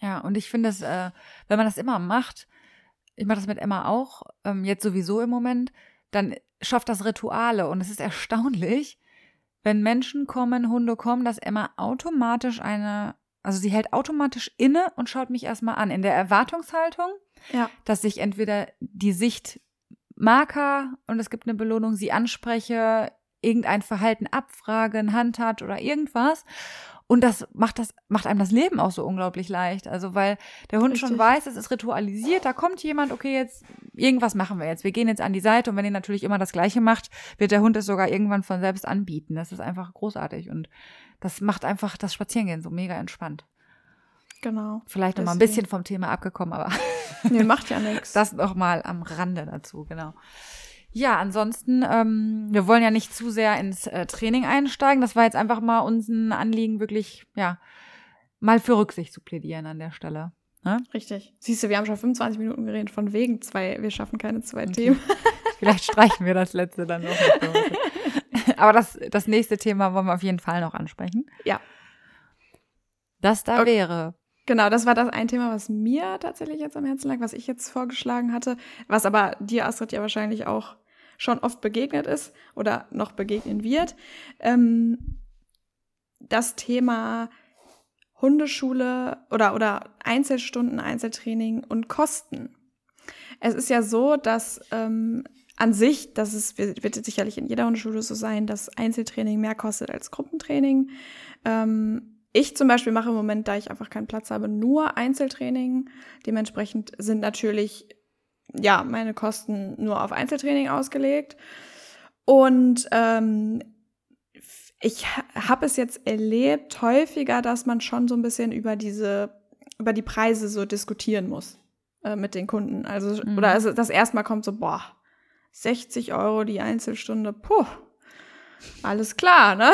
Ja, und ich finde äh, wenn man das immer macht, ich mache das mit Emma auch, ähm, jetzt sowieso im Moment, dann schafft das Rituale und es ist erstaunlich, wenn Menschen kommen, Hunde kommen, dass Emma automatisch eine also sie hält automatisch inne und schaut mich erstmal an. In der Erwartungshaltung, ja. dass ich entweder die Sicht Marker und es gibt eine Belohnung, sie anspreche, irgendein Verhalten abfragen, Handtat oder irgendwas. Und das macht das, macht einem das Leben auch so unglaublich leicht. Also, weil der Hund Richtig. schon weiß, es ist ritualisiert, da kommt jemand, okay, jetzt, irgendwas machen wir jetzt. Wir gehen jetzt an die Seite und wenn ihr natürlich immer das Gleiche macht, wird der Hund es sogar irgendwann von selbst anbieten. Das ist einfach großartig und das macht einfach das Spazierengehen so mega entspannt. Genau. Vielleicht noch mal ein bisschen vom Thema abgekommen, aber. (laughs) nee, macht ja nichts. Das noch mal am Rande dazu, genau. Ja, ansonsten, ähm, wir wollen ja nicht zu sehr ins äh, Training einsteigen. Das war jetzt einfach mal uns ein Anliegen, wirklich, ja, mal für Rücksicht zu plädieren an der Stelle. Ne? Richtig. Siehst du, wir haben schon 25 Minuten geredet von wegen zwei, wir schaffen keine zwei okay. Themen. Vielleicht streichen wir das letzte dann noch. (laughs) (laughs) Aber das, das nächste Thema wollen wir auf jeden Fall noch ansprechen. Ja. Das da okay. wäre. Genau, das war das ein Thema, was mir tatsächlich jetzt am Herzen lag, was ich jetzt vorgeschlagen hatte, was aber dir, Astrid, ja wahrscheinlich auch schon oft begegnet ist oder noch begegnen wird. Ähm, das Thema Hundeschule oder, oder Einzelstunden, Einzeltraining und Kosten. Es ist ja so, dass ähm, an sich, das ist, wird sicherlich in jeder Hundeschule so sein, dass Einzeltraining mehr kostet als Gruppentraining. Ähm, ich zum Beispiel mache im Moment, da ich einfach keinen Platz habe, nur Einzeltraining. Dementsprechend sind natürlich ja meine Kosten nur auf Einzeltraining ausgelegt. Und ähm, ich habe es jetzt erlebt häufiger, dass man schon so ein bisschen über diese über die Preise so diskutieren muss äh, mit den Kunden. Also mhm. oder also das erstmal kommt so boah 60 Euro die Einzelstunde, puh, alles klar, ne?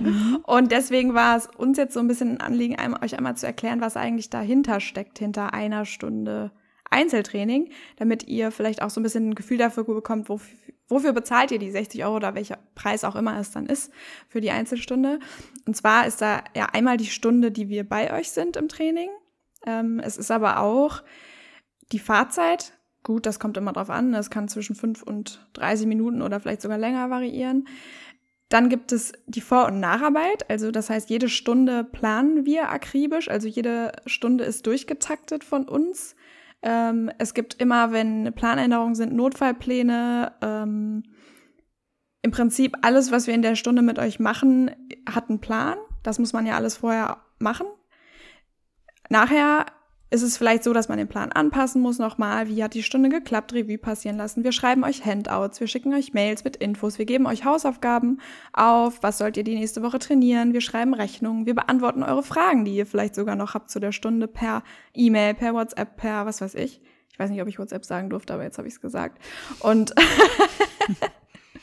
mhm. Und deswegen war es uns jetzt so ein bisschen ein Anliegen, euch einmal zu erklären, was eigentlich dahinter steckt, hinter einer Stunde Einzeltraining, damit ihr vielleicht auch so ein bisschen ein Gefühl dafür bekommt, wofür, wofür bezahlt ihr die 60 Euro oder welcher Preis auch immer es dann ist für die Einzelstunde. Und zwar ist da ja einmal die Stunde, die wir bei euch sind im Training. Ähm, es ist aber auch die Fahrzeit. Gut, das kommt immer drauf an. Es kann zwischen 5 und 30 Minuten oder vielleicht sogar länger variieren. Dann gibt es die Vor- und Nacharbeit. Also das heißt, jede Stunde planen wir akribisch. Also jede Stunde ist durchgetaktet von uns. Ähm, es gibt immer, wenn Planänderungen sind, Notfallpläne. Ähm, Im Prinzip alles, was wir in der Stunde mit euch machen, hat einen Plan. Das muss man ja alles vorher machen. Nachher ist es vielleicht so, dass man den Plan anpassen muss nochmal. Wie hat die Stunde geklappt? Revue passieren lassen. Wir schreiben euch Handouts, wir schicken euch Mails mit Infos, wir geben euch Hausaufgaben auf. Was sollt ihr die nächste Woche trainieren? Wir schreiben Rechnungen, wir beantworten eure Fragen, die ihr vielleicht sogar noch habt zu der Stunde per E-Mail, per WhatsApp, per was weiß ich. Ich weiß nicht, ob ich WhatsApp sagen durfte, aber jetzt habe ich es gesagt. Und (laughs)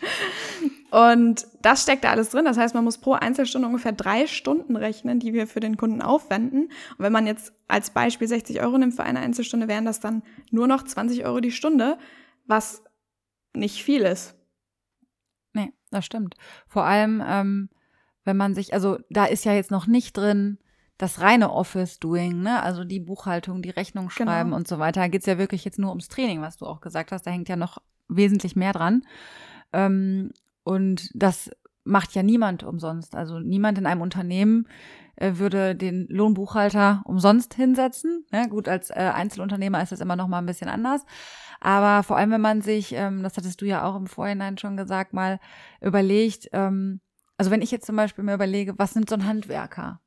(laughs) Und das steckt da alles drin. Das heißt, man muss pro Einzelstunde ungefähr drei Stunden rechnen, die wir für den Kunden aufwenden. Und wenn man jetzt als Beispiel 60 Euro nimmt für eine Einzelstunde, wären das dann nur noch 20 Euro die Stunde, was nicht viel ist. Nee, das stimmt. Vor allem, ähm, wenn man sich, also da ist ja jetzt noch nicht drin, das reine Office-Doing, ne? Also die Buchhaltung, die Rechnung genau. schreiben genau. und so weiter. Da geht's ja wirklich jetzt nur ums Training, was du auch gesagt hast. Da hängt ja noch wesentlich mehr dran. Ähm, und das macht ja niemand umsonst. Also niemand in einem Unternehmen äh, würde den Lohnbuchhalter umsonst hinsetzen. Ja, gut, als äh, Einzelunternehmer ist das immer noch mal ein bisschen anders. Aber vor allem, wenn man sich, ähm, das hattest du ja auch im Vorhinein schon gesagt, mal überlegt, ähm, also wenn ich jetzt zum Beispiel mir überlege, was sind so ein Handwerker?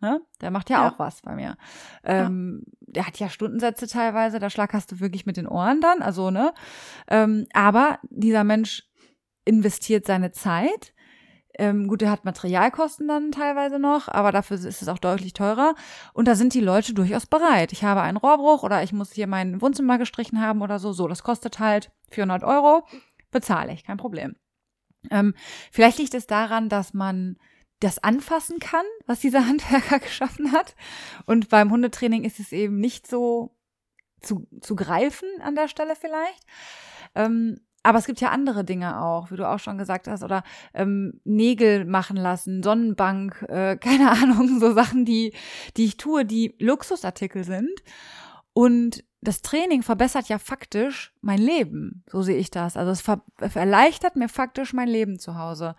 Ne? Der macht ja, ja, auch was bei mir. Ähm, ja. Der hat ja Stundensätze teilweise, da schlackerst du wirklich mit den Ohren dann, also, ne? Ähm, aber dieser Mensch investiert seine Zeit. Ähm, gut, er hat Materialkosten dann teilweise noch, aber dafür ist es auch deutlich teurer. Und da sind die Leute durchaus bereit. Ich habe einen Rohrbruch oder ich muss hier mein Wohnzimmer gestrichen haben oder so. So, das kostet halt 400 Euro. Bezahle ich, kein Problem. Ähm, vielleicht liegt es daran, dass man das anfassen kann, was dieser (laughs) Handwerker geschaffen hat. Und beim Hundetraining ist es eben nicht so zu, zu greifen an der Stelle vielleicht. Ähm, aber es gibt ja andere Dinge auch, wie du auch schon gesagt hast, oder ähm, Nägel machen lassen, Sonnenbank, äh, (laughs) keine Ahnung, so Sachen, die, die ich tue, die Luxusartikel sind. Und das Training verbessert ja faktisch mein Leben, so sehe ich das. Also es erleichtert mir faktisch mein Leben zu Hause.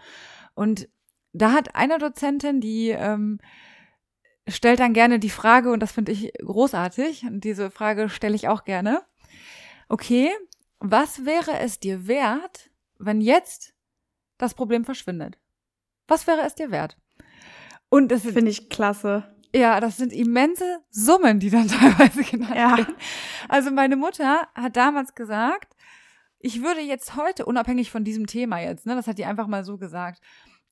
Und da hat eine Dozentin, die ähm, stellt dann gerne die Frage, und das finde ich großartig, und diese Frage stelle ich auch gerne. Okay, was wäre es dir wert, wenn jetzt das Problem verschwindet? Was wäre es dir wert? Und das finde ich klasse. Ja, das sind immense Summen, die dann (laughs) teilweise genannt ja. werden. Also meine Mutter hat damals gesagt, ich würde jetzt heute, unabhängig von diesem Thema jetzt, ne, das hat die einfach mal so gesagt,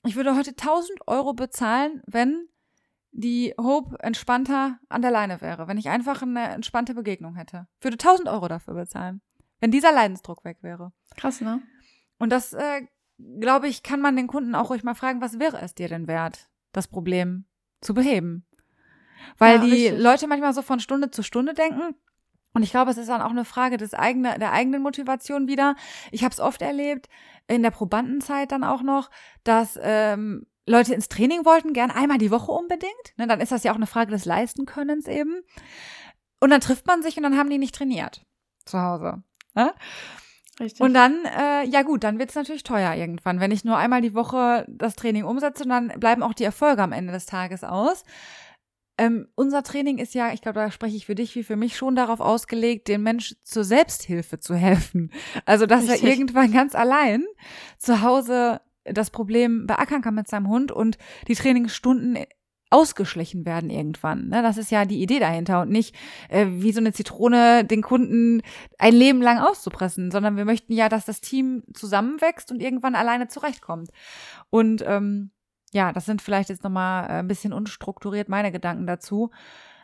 ich würde heute 1000 Euro bezahlen, wenn die Hope entspannter an der Leine wäre, wenn ich einfach eine entspannte Begegnung hätte. Ich würde 1000 Euro dafür bezahlen. Wenn dieser Leidensdruck weg wäre. Krass, ne? Und das, äh, glaube ich, kann man den Kunden auch ruhig mal fragen, was wäre es dir denn wert, das Problem zu beheben? Weil ja, die richtig. Leute manchmal so von Stunde zu Stunde denken Und ich glaube, es ist dann auch eine Frage des eigenen, der eigenen Motivation wieder. Ich habe es oft erlebt, in der Probandenzeit dann auch noch, dass ähm, Leute ins Training wollten, gern einmal die Woche unbedingt. Ne, dann ist das ja auch eine Frage des Leistenkönnens eben. Und dann trifft man sich und dann haben die nicht trainiert zu Hause. Ne? Richtig. Und dann, äh, ja gut, dann wird's natürlich teuer irgendwann. Wenn ich nur einmal die Woche das Training umsetze, dann bleiben auch die Erfolge am Ende des Tages aus. Ähm, unser Training ist ja, ich glaube, da spreche ich für dich wie für mich schon darauf ausgelegt, den Mensch zur Selbsthilfe zu helfen. Also, dass Richtig. er irgendwann ganz allein zu Hause das Problem beackern kann mit seinem Hund und die Trainingsstunden ausgeschlichen werden irgendwann. Ne? Das ist ja die Idee dahinter und nicht äh, wie so eine Zitrone den Kunden ein Leben lang auszupressen, sondern wir möchten ja, dass das Team zusammenwächst und irgendwann alleine zurechtkommt. Und ähm, ja, das sind vielleicht jetzt nochmal äh, ein bisschen unstrukturiert meine Gedanken dazu.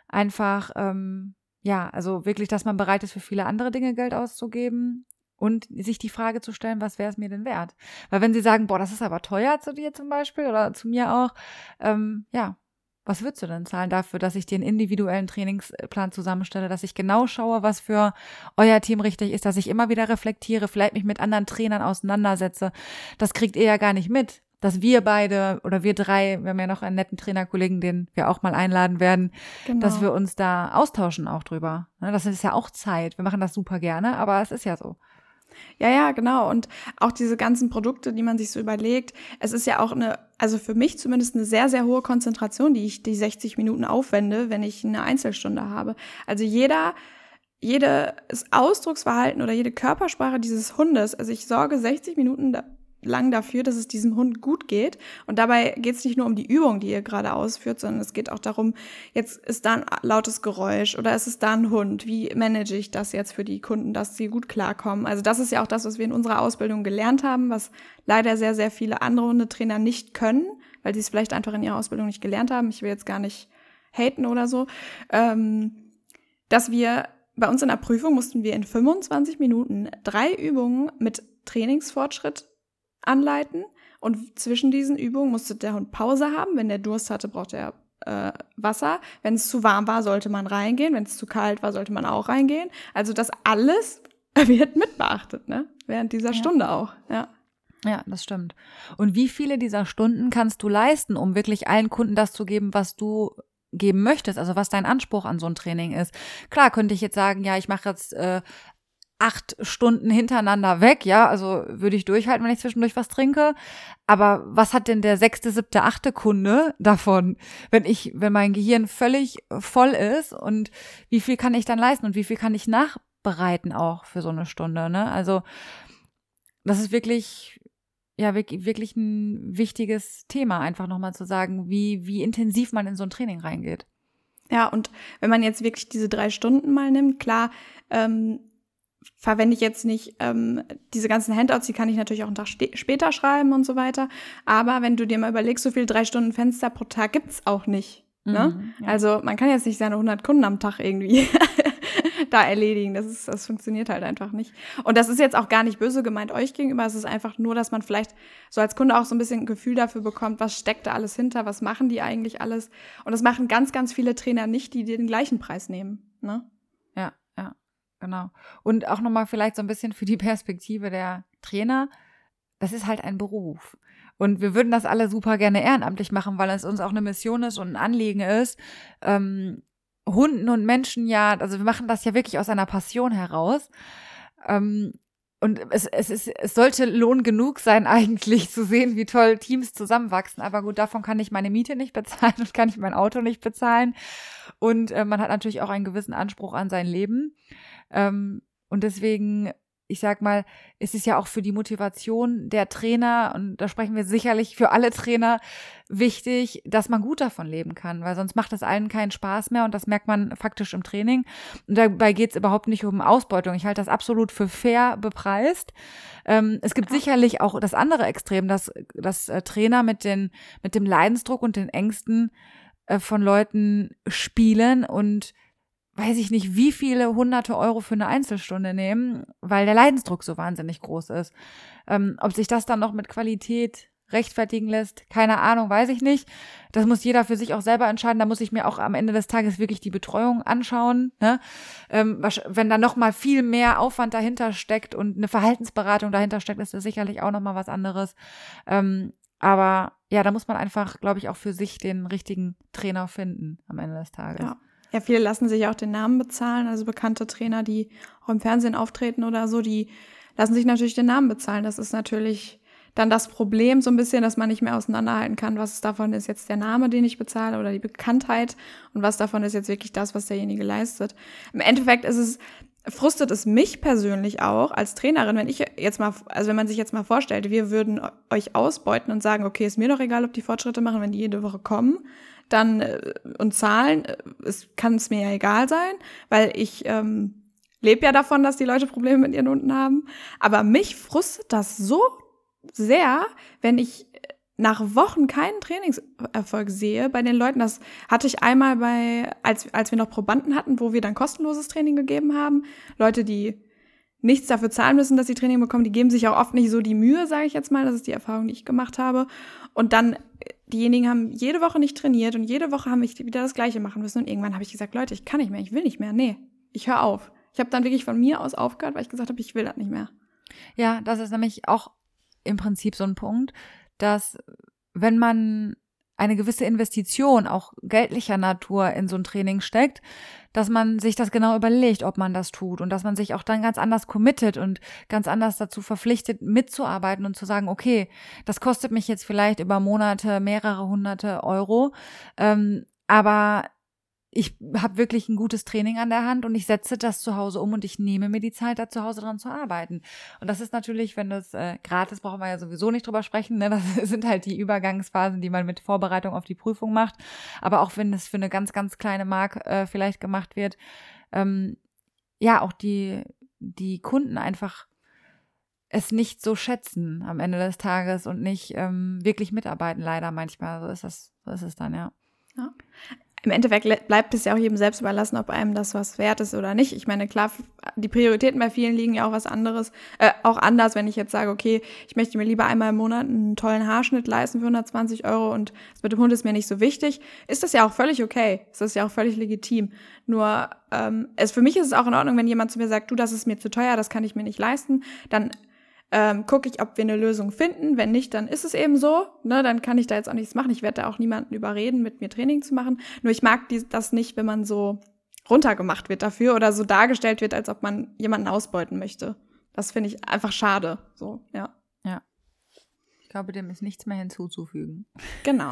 Einfach, ähm, ja, also wirklich, dass man bereit ist, für viele andere Dinge Geld auszugeben und sich die Frage zu stellen, was wäre es mir denn wert? Weil wenn sie sagen, boah, das ist aber teuer zu dir zum Beispiel oder zu mir auch, ähm, ja, was würdest du denn zahlen dafür, dass ich dir einen individuellen Trainingsplan zusammenstelle, dass ich genau schaue, was für euer Team richtig ist, dass ich immer wieder reflektiere, vielleicht mich mit anderen Trainern auseinandersetze. Das kriegt ihr ja gar nicht mit dass wir beide oder wir drei, wir haben ja noch einen netten Trainerkollegen, den wir auch mal einladen werden, genau. dass wir uns da austauschen auch drüber. Ne, das ist ja auch Zeit. Wir machen das super gerne, aber es ist ja so. Ja, ja, genau. Und auch diese ganzen Produkte, die man sich so überlegt, es ist ja auch eine, also für mich zumindest eine sehr, sehr hohe Konzentration, die ich die 60 Minuten aufwende, wenn ich eine Einzelstunde habe. Also jeder, jedes Ausdrucksverhalten oder jede Körpersprache dieses Hundes, also ich sorge 60 Minuten lang dafür, dass es diesem Hund gut geht. Und dabei geht es nicht nur um die Übung, die ihr gerade ausführt, sondern es geht auch darum, jetzt ist da ein lautes Geräusch oder ist es da ein Hund? Wie manage ich das jetzt für die Kunden, dass sie gut klarkommen? Also das ist ja auch das, was wir in unserer Ausbildung gelernt haben, was leider sehr, sehr viele andere Hundetrainer nicht können, weil sie es vielleicht einfach in ihrer Ausbildung nicht gelernt haben. Ich will jetzt gar nicht haten oder so. Ähm, dass wir bei uns in der Prüfung mussten wir in 25 Minuten drei Übungen mit Trainingsfortschritt anleiten. Und zwischen diesen Übungen musste der Hund Pause haben. Wenn der Durst hatte, brauchte er äh, Wasser. Wenn es zu warm war, sollte man reingehen. Wenn es zu kalt war, sollte man auch reingehen. Also das alles (laughs) wird mitbeachtet, ne? Während dieser ja. Stunde auch, ja. Ja, das stimmt. Und wie viele dieser Stunden kannst du leisten, um wirklich allen Kunden das zu geben, was du geben möchtest, also was dein Anspruch an so ein Training ist. Klar könnte ich jetzt sagen, ja, ich mache jetzt äh, acht Stunden hintereinander weg, ja, also würde ich durchhalten, wenn ich zwischendurch was trinke. Aber was hat denn der sechste, siebte, achte Kunde davon, wenn ich, wenn mein Gehirn völlig voll ist und wie viel kann ich dann leisten und wie viel kann ich nachbereiten auch für so eine Stunde, ne? Also, das ist wirklich, ja, wirklich ein wichtiges Thema, einfach nochmal zu sagen, wie, wie intensiv man in so ein Training reingeht. Ja, und wenn man jetzt wirklich diese drei Stunden mal nimmt, klar, ähm, verwende ich jetzt nicht ähm, diese ganzen Handouts, die kann ich natürlich auch einen Tag später schreiben und so weiter. Aber wenn du dir mal überlegst, so viel drei Stunden Fenster pro Tag gibt's auch nicht. Ne? Mhm, ja. Also man kann jetzt nicht seine 100 Kunden am Tag irgendwie (laughs) da erledigen. Das, ist, das funktioniert halt einfach nicht. Und das ist jetzt auch gar nicht böse gemeint euch gegenüber. Es ist einfach nur, dass man vielleicht so als Kunde auch so ein bisschen ein Gefühl dafür bekommt, was steckt da alles hinter, was machen die eigentlich alles. Und das machen ganz, ganz viele Trainer nicht, die den gleichen Preis nehmen. Ne? Genau. Und auch nochmal vielleicht so ein bisschen für die Perspektive der Trainer. Das ist halt ein Beruf. Und wir würden das alle super gerne ehrenamtlich machen, weil es uns auch eine Mission ist und ein Anliegen ist. Ähm, Hunden und Menschen ja, also wir machen das ja wirklich aus einer Passion heraus. Ähm, und es, es, ist, es sollte Lohn genug sein, (laughs) eigentlich zu sehen, wie toll Teams zusammenwachsen. Aber gut, davon kann ich meine Miete nicht bezahlen und kann ich mein Auto nicht bezahlen. Und äh, man hat natürlich auch einen gewissen Anspruch an sein Leben. Ähm, und deswegen, ich sag mal, ist es ja auch für die Motivation der Trainer, und da sprechen wir sicherlich für alle Trainer, wichtig, dass man gut davon leben kann, weil sonst macht das allen keinen Spaß mehr und das merkt man faktisch im Training. Und dabei geht es überhaupt nicht um Ausbeutung. Ich halte das absolut für fair bepreist. Ähm, es gibt sicherlich auch das andere Extrem, dass, dass äh, Trainer mit, den, mit dem Leidensdruck und den Ängsten äh, von Leuten spielen und weiß ich nicht, wie viele hunderte Euro für eine Einzelstunde nehmen, weil der Leidensdruck so wahnsinnig groß ist. Ähm, ob sich das dann noch mit Qualität rechtfertigen lässt, keine Ahnung, weiß ich nicht. Das muss jeder für sich auch selber entscheiden. Da muss ich mir auch am Ende des Tages wirklich die Betreuung anschauen. Ne? Ähm, wenn da noch mal viel mehr Aufwand dahinter steckt und eine Verhaltensberatung dahinter steckt, ist das sicherlich auch noch mal was anderes. Ähm, aber ja, da muss man einfach, glaube ich, auch für sich den richtigen Trainer finden am Ende des Tages. Ja. Ja, viele lassen sich auch den Namen bezahlen. Also bekannte Trainer, die auch im Fernsehen auftreten oder so, die lassen sich natürlich den Namen bezahlen. Das ist natürlich dann das Problem so ein bisschen, dass man nicht mehr auseinanderhalten kann, was davon ist jetzt der Name, den ich bezahle oder die Bekanntheit und was davon ist jetzt wirklich das, was derjenige leistet. Im Endeffekt ist es, frustet es mich persönlich auch als Trainerin, wenn ich jetzt mal, also wenn man sich jetzt mal vorstellt, wir würden euch ausbeuten und sagen, okay, ist mir doch egal, ob die Fortschritte machen, wenn die jede Woche kommen, dann äh, und zahlen, äh, es kann es mir ja egal sein, weil ich ähm, lebe ja davon, dass die Leute Probleme mit ihren Hunden haben. Aber mich frustet das so sehr, wenn ich nach Wochen keinen Trainingserfolg sehe bei den Leuten. Das hatte ich einmal bei, als, als wir noch Probanden hatten, wo wir dann kostenloses Training gegeben haben. Leute, die nichts dafür zahlen müssen, dass sie Training bekommen, die geben sich auch oft nicht so die Mühe, sage ich jetzt mal. Das ist die Erfahrung, die ich gemacht habe. Und dann, diejenigen haben jede Woche nicht trainiert und jede Woche haben ich wieder das Gleiche machen müssen. Und irgendwann habe ich gesagt, Leute, ich kann nicht mehr, ich will nicht mehr. Nee, ich höre auf. Ich habe dann wirklich von mir aus aufgehört, weil ich gesagt habe, ich will das nicht mehr. Ja, das ist nämlich auch im Prinzip so ein Punkt, dass wenn man eine gewisse Investition, auch geldlicher Natur, in so ein Training steckt, dass man sich das genau überlegt, ob man das tut und dass man sich auch dann ganz anders committet und ganz anders dazu verpflichtet, mitzuarbeiten und zu sagen, okay, das kostet mich jetzt vielleicht über Monate mehrere hunderte Euro, ähm, aber ich habe wirklich ein gutes Training an der Hand und ich setze das zu Hause um und ich nehme mir die Zeit, da zu Hause dran zu arbeiten. Und das ist natürlich, wenn das äh, gratis, brauchen wir ja sowieso nicht drüber sprechen. Ne? Das (laughs) sind halt die Übergangsphasen, die man mit Vorbereitung auf die Prüfung macht. Aber auch wenn es für eine ganz, ganz kleine Mark äh, vielleicht gemacht wird, ähm, ja, auch die, die Kunden einfach es nicht so schätzen am Ende des Tages und nicht ähm, wirklich mitarbeiten, leider manchmal. So ist das, so ist es dann, ja. Ja im Endeffekt bleibt es ja auch jedem selbst überlassen, ob einem das was wert ist oder nicht. Ich meine, klar, die Prioritäten bei vielen liegen ja auch was anderes, äh, auch anders, wenn ich jetzt sage, okay, ich möchte mir lieber einmal im Monat einen tollen Haarschnitt leisten für 120 Euro und das mit dem Hund ist mir nicht so wichtig, ist das ja auch völlig okay. Ist das ja auch völlig legitim. Nur, ähm, es, für mich ist es auch in Ordnung, wenn jemand zu mir sagt, du, das ist mir zu teuer, das kann ich mir nicht leisten, dann ähm, gucke ich, ob wir eine Lösung finden. Wenn nicht, dann ist es eben so. Ne, dann kann ich da jetzt auch nichts machen. Ich werde da auch niemanden überreden, mit mir Training zu machen. Nur ich mag die, das nicht, wenn man so runtergemacht wird dafür oder so dargestellt wird, als ob man jemanden ausbeuten möchte. Das finde ich einfach schade. So, ja. Ja. Ich glaube, dem ist nichts mehr hinzuzufügen. (laughs) Genau.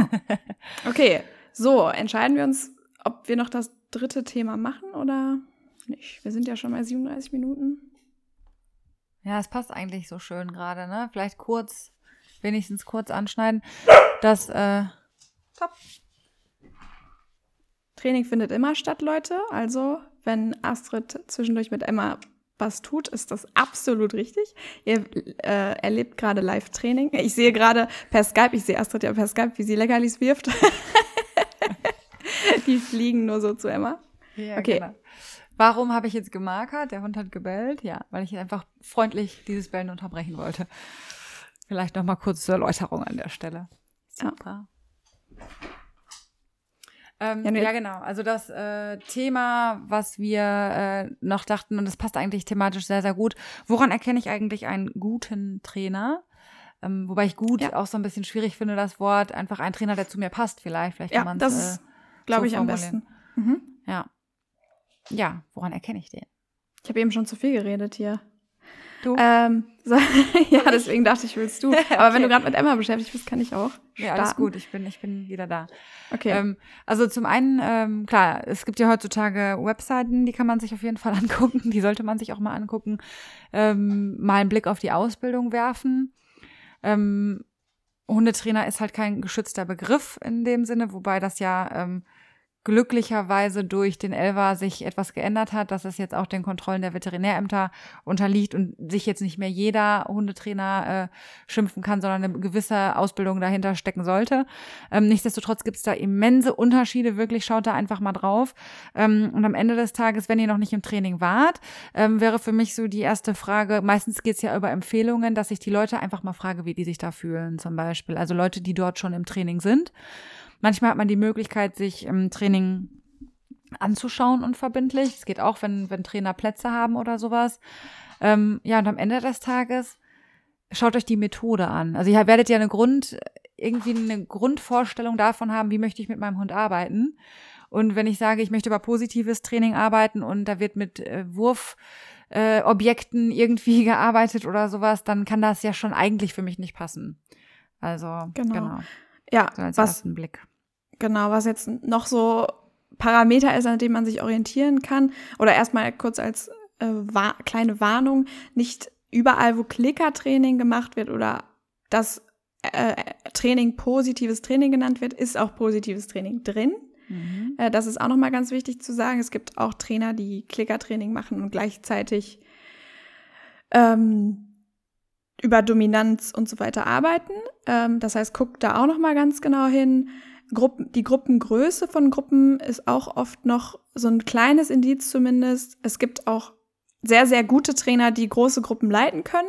Okay, so, entscheiden wir uns, ob wir noch das dritte Thema machen oder nicht. Wir sind ja schon mal 37 Minuten. Ja, es passt eigentlich so schön gerade, ne? Vielleicht kurz, wenigstens kurz anschneiden. Das, äh, top. Training findet immer statt, Leute. Also, wenn Astrid zwischendurch mit Emma was tut, ist das absolut richtig. Ihr äh, erlebt gerade Live-Training. Ich sehe gerade per Skype, ich sehe Astrid ja per Skype, wie sie Leckerlis wirft. (laughs) Die fliegen nur so zu Emma. Ja, okay. Genau. Warum habe ich jetzt gemarkert? Der Hund hat gebellt. Ja, weil ich einfach freundlich dieses Bellen unterbrechen wollte. Vielleicht noch mal kurz zur Erläuterung an der Stelle. Super. Ja. Ähm, ja, ja, genau. Also das äh, Thema, was wir äh, noch dachten, und das passt eigentlich thematisch sehr, sehr gut. Woran erkenne ich eigentlich einen guten Trainer? Ähm, wobei ich gut ja. auch so ein bisschen schwierig finde, das Wort. Einfach ein Trainer, der zu mir passt, vielleicht. Vielleicht kann ja, man das äh, glaube so ich, am besten. Mhm. Ja. Ja, woran erkenne ich den? Ich habe eben schon zu viel geredet hier. Du? Ähm, so, (laughs) ja, deswegen dachte ich, willst du. (laughs) Aber okay. wenn du gerade mit Emma beschäftigt bist, kann ich auch. Starten. Ja, alles gut. Ich bin, ich bin wieder da. Okay. Ähm, also zum einen, ähm, klar, es gibt ja heutzutage Webseiten, die kann man sich auf jeden Fall (laughs) angucken. Die sollte man sich auch mal angucken. Ähm, mal einen Blick auf die Ausbildung werfen. Ähm, Hundetrainer ist halt kein geschützter Begriff in dem Sinne, wobei das ja ähm, glücklicherweise durch den Elva sich etwas geändert hat, dass es jetzt auch den Kontrollen der Veterinärämter unterliegt und sich jetzt nicht mehr jeder Hundetrainer äh, schimpfen kann, sondern eine gewisse Ausbildung dahinter stecken sollte. Ähm, nichtsdestotrotz gibt es da immense Unterschiede, wirklich schaut da einfach mal drauf. Ähm, und am Ende des Tages, wenn ihr noch nicht im Training wart, ähm, wäre für mich so die erste Frage, meistens geht es ja über Empfehlungen, dass ich die Leute einfach mal frage, wie die sich da fühlen zum Beispiel. Also Leute, die dort schon im Training sind. Manchmal hat man die Möglichkeit, sich im Training anzuschauen unverbindlich. Es geht auch, wenn, wenn Trainer Plätze haben oder sowas. Ähm, ja, und am Ende des Tages schaut euch die Methode an. Also ihr werdet ja eine Grund, irgendwie eine Grundvorstellung davon haben, wie möchte ich mit meinem Hund arbeiten. Und wenn ich sage, ich möchte über positives Training arbeiten und da wird mit äh, Wurfobjekten äh, irgendwie (laughs) gearbeitet oder sowas, dann kann das ja schon eigentlich für mich nicht passen. Also genau. genau. Ja, so als was, ersten Blick. Genau, was jetzt noch so Parameter ist, an denen man sich orientieren kann. Oder erstmal kurz als äh, wa kleine Warnung, nicht überall, wo Klickertraining gemacht wird oder das äh, Training positives Training genannt wird, ist auch positives Training drin. Mhm. Äh, das ist auch nochmal ganz wichtig zu sagen. Es gibt auch Trainer, die Klickertraining machen und gleichzeitig ähm, über Dominanz und so weiter arbeiten. Ähm, das heißt, guckt da auch nochmal ganz genau hin. Gruppen, die Gruppengröße von Gruppen ist auch oft noch so ein kleines Indiz zumindest. Es gibt auch sehr, sehr gute Trainer, die große Gruppen leiten können.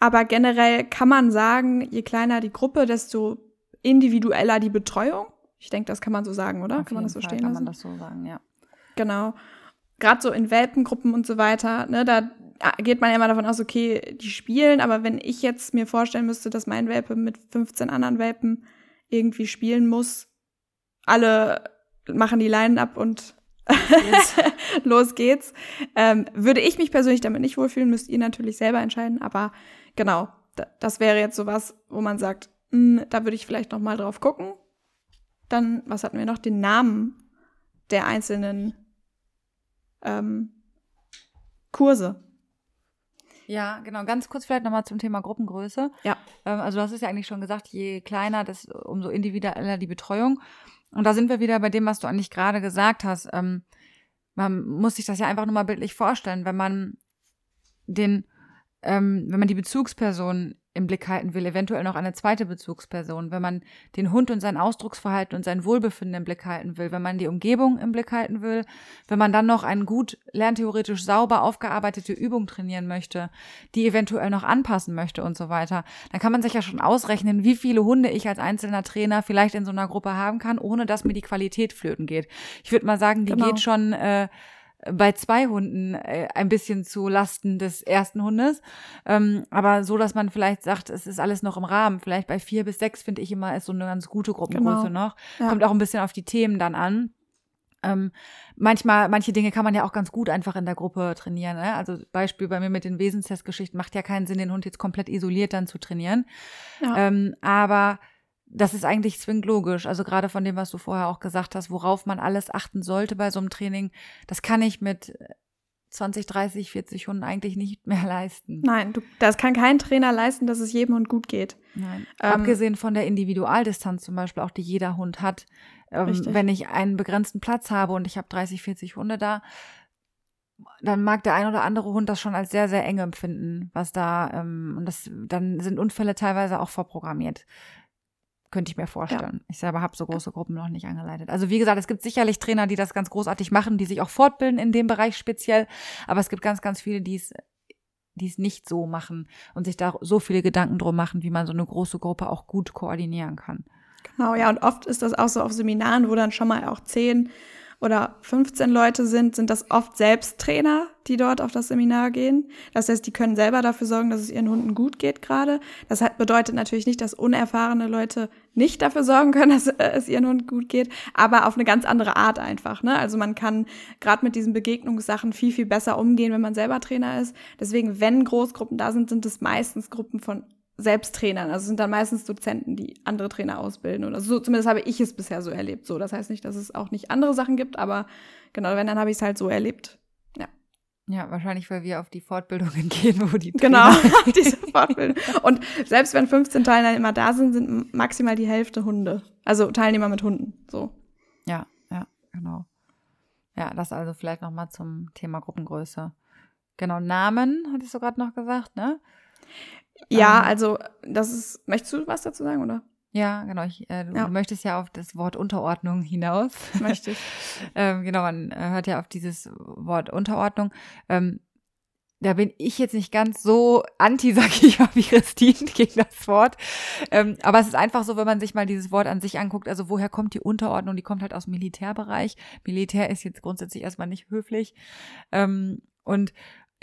Aber generell kann man sagen, je kleiner die Gruppe, desto individueller die Betreuung. Ich denke, das kann man so sagen, oder? Auf kann man das so Fall stehen kann lassen? man das so sagen, ja. Genau. Gerade so in Welpengruppen und so weiter, ne, da geht man ja immer davon aus, okay, die spielen, aber wenn ich jetzt mir vorstellen müsste, dass mein Welpe mit 15 anderen Welpen irgendwie spielen muss. Alle machen die Leinen ab und yes. (laughs) los geht's. Ähm, würde ich mich persönlich damit nicht wohlfühlen, müsst ihr natürlich selber entscheiden. Aber genau, das wäre jetzt sowas, wo man sagt, mh, hm, da würde ich vielleicht noch mal drauf gucken. Dann, was hatten wir noch? Den Namen der einzelnen ähm, Kurse. Ja, genau. Ganz kurz vielleicht nochmal zum Thema Gruppengröße. Ja. Ähm, also du hast es ja eigentlich schon gesagt, je kleiner, das, umso individueller die Betreuung. Und da sind wir wieder bei dem, was du eigentlich gerade gesagt hast. Ähm, man muss sich das ja einfach nur mal bildlich vorstellen, wenn man den, ähm, wenn man die Bezugsperson im Blick halten will, eventuell noch eine zweite Bezugsperson, wenn man den Hund und sein Ausdrucksverhalten und sein Wohlbefinden im Blick halten will, wenn man die Umgebung im Blick halten will, wenn man dann noch eine gut lerntheoretisch sauber aufgearbeitete Übung trainieren möchte, die eventuell noch anpassen möchte und so weiter, dann kann man sich ja schon ausrechnen, wie viele Hunde ich als einzelner Trainer vielleicht in so einer Gruppe haben kann, ohne dass mir die Qualität flöten geht. Ich würde mal sagen, die genau. geht schon äh, bei zwei Hunden äh, ein bisschen zu Lasten des ersten Hundes. Ähm, aber so, dass man vielleicht sagt, es ist alles noch im Rahmen. Vielleicht bei vier bis sechs finde ich immer ist so eine ganz gute Gruppengröße genau. noch. Ja. Kommt auch ein bisschen auf die Themen dann an. Ähm, manchmal, manche Dinge kann man ja auch ganz gut einfach in der Gruppe trainieren. Ne? Also Beispiel bei mir mit den Wesenstestgeschichten macht ja keinen Sinn, den Hund jetzt komplett isoliert dann zu trainieren. Ja. Ähm, aber das ist eigentlich zwingend logisch. Also gerade von dem, was du vorher auch gesagt hast, worauf man alles achten sollte bei so einem Training, das kann ich mit 20, 30, 40 Hunden eigentlich nicht (laughs) mehr leisten. Nein, du, das kann kein Trainer leisten, dass es jedem Hund gut geht. Nein. Ähm, Abgesehen von der Individualdistanz zum Beispiel, auch die jeder Hund hat. Ähm, wenn ich einen begrenzten Platz habe und ich habe 30, 40 Hunde da, dann mag der ein oder andere Hund das schon als sehr, sehr eng empfinden, was da, ähm, und das, dann sind Unfälle teilweise auch vorprogrammiert. Könnte ich mir vorstellen. Ja. Ich selber habe so große Gruppen noch nicht angeleitet. Also wie gesagt, es gibt sicherlich Trainer, die das ganz großartig machen, die sich auch fortbilden in dem Bereich speziell. Aber es gibt ganz, ganz viele, die es die es nicht so machen und sich da so viele Gedanken drum machen, wie man so eine große Gruppe auch gut koordinieren kann. Genau, ja, und oft ist das auch so auf Seminaren, wo dann schon mal auch zehn oder 15 Leute sind, sind das oft selbst Trainer, die dort auf das Seminar gehen. Das heißt, die können selber dafür sorgen, dass es ihren Hunden gut geht gerade. Das bedeutet natürlich nicht, dass unerfahrene Leute nicht dafür sorgen können, dass es ihren Hund gut geht, aber auf eine ganz andere Art einfach. Ne? Also man kann gerade mit diesen Begegnungssachen viel, viel besser umgehen, wenn man selber Trainer ist. Deswegen, wenn Großgruppen da sind, sind es meistens Gruppen von selbst Trainern. Also sind dann meistens Dozenten, die andere Trainer ausbilden oder so. Zumindest habe ich es bisher so erlebt. So, das heißt nicht, dass es auch nicht andere Sachen gibt, aber genau, wenn dann habe ich es halt so erlebt. Ja. Ja, wahrscheinlich, weil wir auf die Fortbildungen (laughs) gehen, wo die Trainer Genau, (laughs) diese Fortbildung. Und selbst wenn 15 Teilnehmer immer da sind, sind maximal die Hälfte Hunde. Also Teilnehmer mit Hunden. So. Ja, ja. genau. Ja, das also vielleicht nochmal zum Thema Gruppengröße. Genau, Namen, hattest du gerade noch gesagt, ne? Ja, ähm, also das ist, möchtest du was dazu sagen, oder? Ja, genau. Ich, äh, du ja. möchtest ja auf das Wort Unterordnung hinaus. Möchte ich. (laughs) ähm, genau, man äh, hört ja auf dieses Wort Unterordnung. Ähm, da bin ich jetzt nicht ganz so anti, (laughs) sag ich mal, wie Christine gegen das Wort. Ähm, aber es ist einfach so, wenn man sich mal dieses Wort an sich anguckt, also woher kommt die Unterordnung? Die kommt halt aus dem Militärbereich. Militär ist jetzt grundsätzlich erstmal nicht höflich. Ähm, und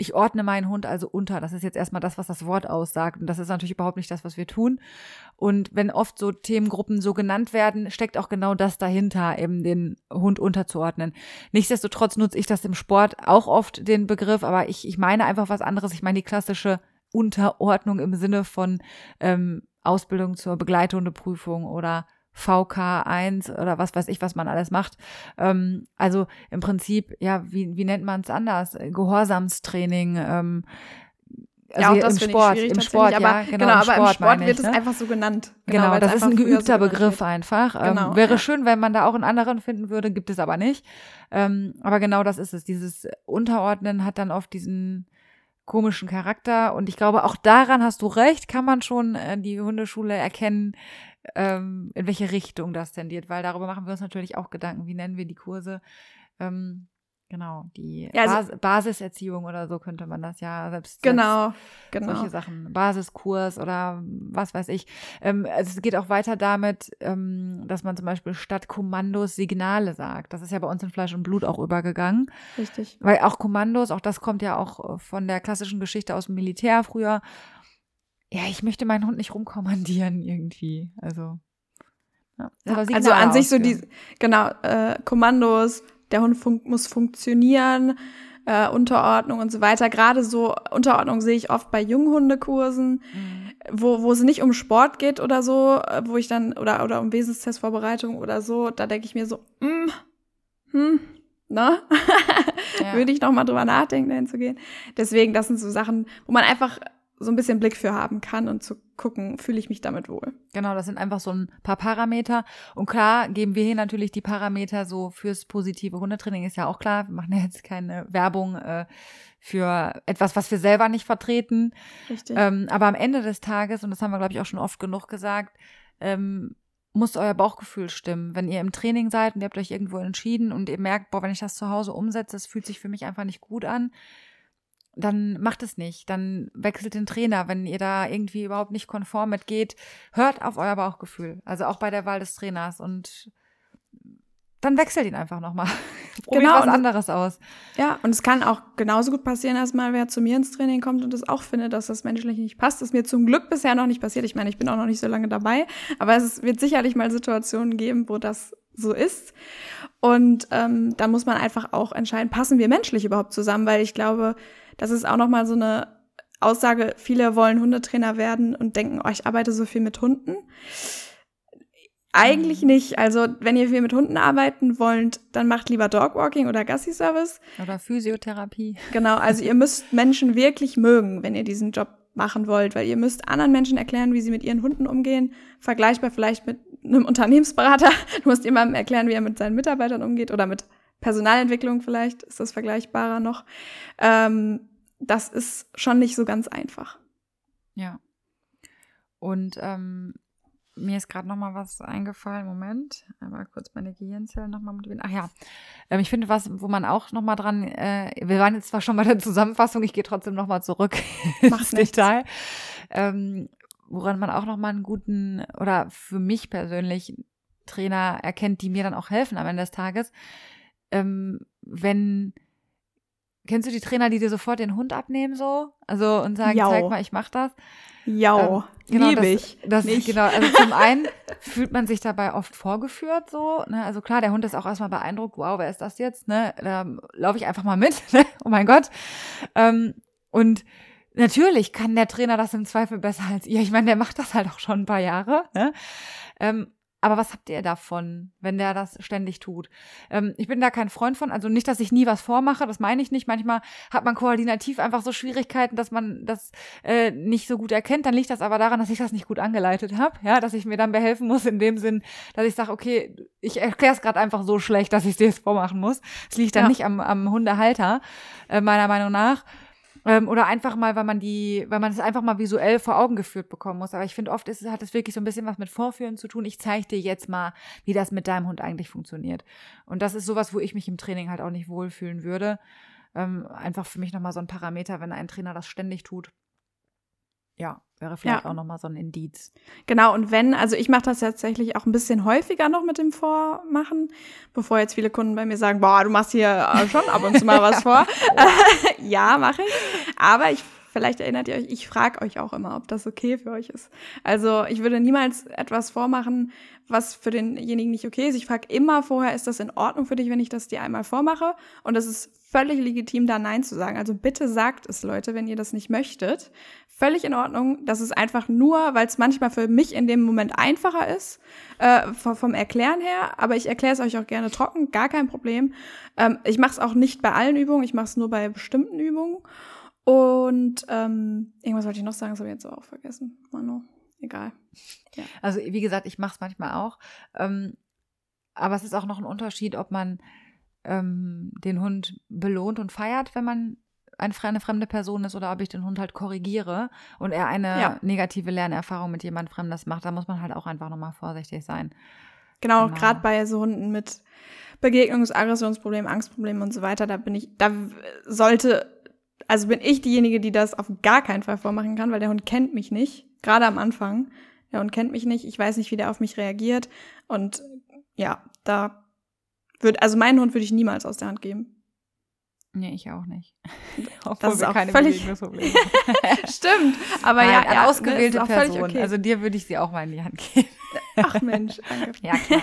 ich ordne meinen Hund also unter. Das ist jetzt erstmal das, was das Wort aussagt. Und das ist natürlich überhaupt nicht das, was wir tun. Und wenn oft so Themengruppen so genannt werden, steckt auch genau das dahinter, eben den Hund unterzuordnen. Nichtsdestotrotz nutze ich das im Sport auch oft den Begriff, aber ich, ich meine einfach was anderes. Ich meine die klassische Unterordnung im Sinne von ähm, Ausbildung zur Begleithundeprüfung oder VK1 oder was weiß ich, was man alles macht. Ähm, also im Prinzip, ja, wie, wie nennt man es anders? Gehorsamstraining. Ähm, also ja, auch das im Sport, im Sport, aber, ja, genau, genau aber im Sport, wird es ne? einfach so genannt. Genau, genau das ist ein geübter so Begriff einfach. Ähm, genau, wäre ja. schön, wenn man da auch einen anderen finden würde, gibt es aber nicht. Ähm, aber genau das ist es. Dieses Unterordnen hat dann oft diesen komischen Charakter und ich glaube, auch daran hast du recht, kann man schon äh, die Hundeschule erkennen, ähm, in welche Richtung das tendiert, weil darüber machen wir uns natürlich auch Gedanken, wie nennen wir die Kurse. Ähm, Genau, die ja, also, Bas Basiserziehung oder so könnte man das ja selbst. Genau, selbst genau. Solche Sachen, Basiskurs oder was weiß ich. Ähm, also es geht auch weiter damit, ähm, dass man zum Beispiel statt Kommandos Signale sagt. Das ist ja bei uns in Fleisch und Blut auch übergegangen. Richtig. Weil auch Kommandos, auch das kommt ja auch von der klassischen Geschichte aus dem Militär früher ja, ich möchte meinen Hund nicht rumkommandieren (laughs) irgendwie. Also. Ja. Also an sich so die, genau, äh, Kommandos, der Hund fun muss funktionieren, äh, Unterordnung und so weiter. Gerade so Unterordnung sehe ich oft bei Junghundekursen, mhm. wo, wo es nicht um Sport geht oder so, äh, wo ich dann, oder, oder um Wesenstestvorbereitung oder so, da denke ich mir so, mm, hm, ne? (laughs) ja. Würde ich noch mal drüber nachdenken, dahin zu gehen. Deswegen, das sind so Sachen, wo man einfach so ein bisschen Blick für haben kann und zu gucken, fühle ich mich damit wohl. Genau, das sind einfach so ein paar Parameter. Und klar geben wir hier natürlich die Parameter so fürs positive Hundetraining, ist ja auch klar. Wir machen ja jetzt keine Werbung äh, für etwas, was wir selber nicht vertreten. Richtig. Ähm, aber am Ende des Tages, und das haben wir, glaube ich, auch schon oft genug gesagt, ähm, muss euer Bauchgefühl stimmen. Wenn ihr im Training seid und ihr habt euch irgendwo entschieden und ihr merkt, boah, wenn ich das zu Hause umsetze, das fühlt sich für mich einfach nicht gut an, dann macht es nicht. Dann wechselt den Trainer, wenn ihr da irgendwie überhaupt nicht konform mitgeht. Hört auf euer Bauchgefühl. Also auch bei der Wahl des Trainers und dann wechselt ihn einfach nochmal. (laughs) Probiert genau, was anderes aus. Ja, und es kann auch genauso gut passieren, dass mal wer zu mir ins Training kommt und es auch findet, dass das menschlich nicht passt. Das ist mir zum Glück bisher noch nicht passiert. Ich meine, ich bin auch noch nicht so lange dabei, aber es wird sicherlich mal Situationen geben, wo das so ist. Und ähm, da muss man einfach auch entscheiden, passen wir menschlich überhaupt zusammen, weil ich glaube, das ist auch nochmal so eine Aussage, viele wollen Hundetrainer werden und denken, oh, ich arbeite so viel mit Hunden. Eigentlich mhm. nicht. Also, wenn ihr viel mit Hunden arbeiten wollt, dann macht lieber Dogwalking oder Gassi-Service. Oder Physiotherapie. Genau, also ihr müsst Menschen wirklich mögen, wenn ihr diesen Job machen wollt, weil ihr müsst anderen Menschen erklären, wie sie mit ihren Hunden umgehen. Vergleichbar vielleicht mit einem Unternehmensberater. Du musst jemandem erklären, wie er mit seinen Mitarbeitern umgeht oder mit Personalentwicklung vielleicht ist das vergleichbarer noch. Ähm, das ist schon nicht so ganz einfach. Ja. Und ähm, mir ist gerade noch mal was eingefallen. Moment, aber kurz meine Gehirnzellen noch mal motivieren. Ach ja, ähm, ich finde was, wo man auch noch mal dran. Äh, wir waren jetzt zwar schon bei der Zusammenfassung, ich gehe trotzdem noch mal zurück ins Detail. Ähm, woran man auch noch mal einen guten oder für mich persönlich Trainer erkennt, die mir dann auch helfen am Ende des Tages, ähm, wenn Kennst du die Trainer, die dir sofort den Hund abnehmen so? Also und sagen, Jau. zeig mal, ich mach das. Ja, ähm, genau, liebe ich. Das, das genau, also zum (laughs) einen fühlt man sich dabei oft vorgeführt so, ne? Also klar, der Hund ist auch erstmal beeindruckt, wow, wer ist das jetzt, ne? Da laufe ich einfach mal mit, (laughs) ne? Oh mein Gott. Ähm, und natürlich kann der Trainer das im Zweifel besser als ihr. Ich meine, der macht das halt auch schon ein paar Jahre, ne? Ähm, aber was habt ihr davon, wenn der das ständig tut? Ähm, ich bin da kein Freund von. Also nicht, dass ich nie was vormache, das meine ich nicht. Manchmal hat man koordinativ einfach so Schwierigkeiten, dass man das äh, nicht so gut erkennt. Dann liegt das aber daran, dass ich das nicht gut angeleitet habe. Ja, dass ich mir dann behelfen muss in dem Sinn, dass ich sage, okay, ich erkläre es gerade einfach so schlecht, dass ich es dir jetzt vormachen muss. Es liegt dann ja. nicht am, am Hundehalter, äh, meiner Meinung nach. Ähm, oder einfach mal, weil man die, weil man es einfach mal visuell vor Augen geführt bekommen muss. Aber ich finde, oft ist, hat es wirklich so ein bisschen was mit Vorführen zu tun. Ich zeige dir jetzt mal, wie das mit deinem Hund eigentlich funktioniert. Und das ist sowas, wo ich mich im Training halt auch nicht wohlfühlen würde. Ähm, einfach für mich nochmal so ein Parameter, wenn ein Trainer das ständig tut. Ja, wäre vielleicht ja. auch nochmal so ein Indiz. Genau, und wenn, also ich mache das tatsächlich auch ein bisschen häufiger noch mit dem Vormachen, bevor jetzt viele Kunden bei mir sagen, boah, du machst hier schon ab und zu mal (laughs) was vor. (laughs) ja, mache ich. Aber ich vielleicht erinnert ihr euch, ich frage euch auch immer, ob das okay für euch ist. Also ich würde niemals etwas vormachen, was für denjenigen nicht okay ist. Ich frage immer vorher, ist das in Ordnung für dich, wenn ich das dir einmal vormache? Und es ist völlig legitim, da Nein zu sagen. Also bitte sagt es, Leute, wenn ihr das nicht möchtet. Völlig in Ordnung. Das ist einfach nur, weil es manchmal für mich in dem Moment einfacher ist, äh, vom Erklären her. Aber ich erkläre es euch auch gerne trocken, gar kein Problem. Ähm, ich mache es auch nicht bei allen Übungen, ich mache es nur bei bestimmten Übungen. Und ähm, irgendwas wollte ich noch sagen, das habe ich jetzt auch vergessen. Manu, egal. Ja. Also wie gesagt, ich mache es manchmal auch. Ähm, aber es ist auch noch ein Unterschied, ob man ähm, den Hund belohnt und feiert, wenn man eine fremde Person ist oder ob ich den Hund halt korrigiere und er eine ja. negative Lernerfahrung mit jemand Fremdes macht, da muss man halt auch einfach nochmal vorsichtig sein. Genau, genau. gerade bei so Hunden mit Begegnungs-, Aggressionsproblemen, Angstproblemen und so weiter, da bin ich, da sollte also bin ich diejenige, die das auf gar keinen Fall vormachen kann, weil der Hund kennt mich nicht, gerade am Anfang. Der Hund kennt mich nicht, ich weiß nicht, wie der auf mich reagiert. Und ja, da wird, also meinen Hund würde ich niemals aus der Hand geben. Nee, ich auch nicht. (laughs) Obwohl das ist auch keine völlig (laughs) Stimmt, aber Nein, ja, ja, ausgewählte ne, Person. Okay. Also dir würde ich sie auch mal in die Hand geben. Ach Mensch, danke. (laughs) ja, klar.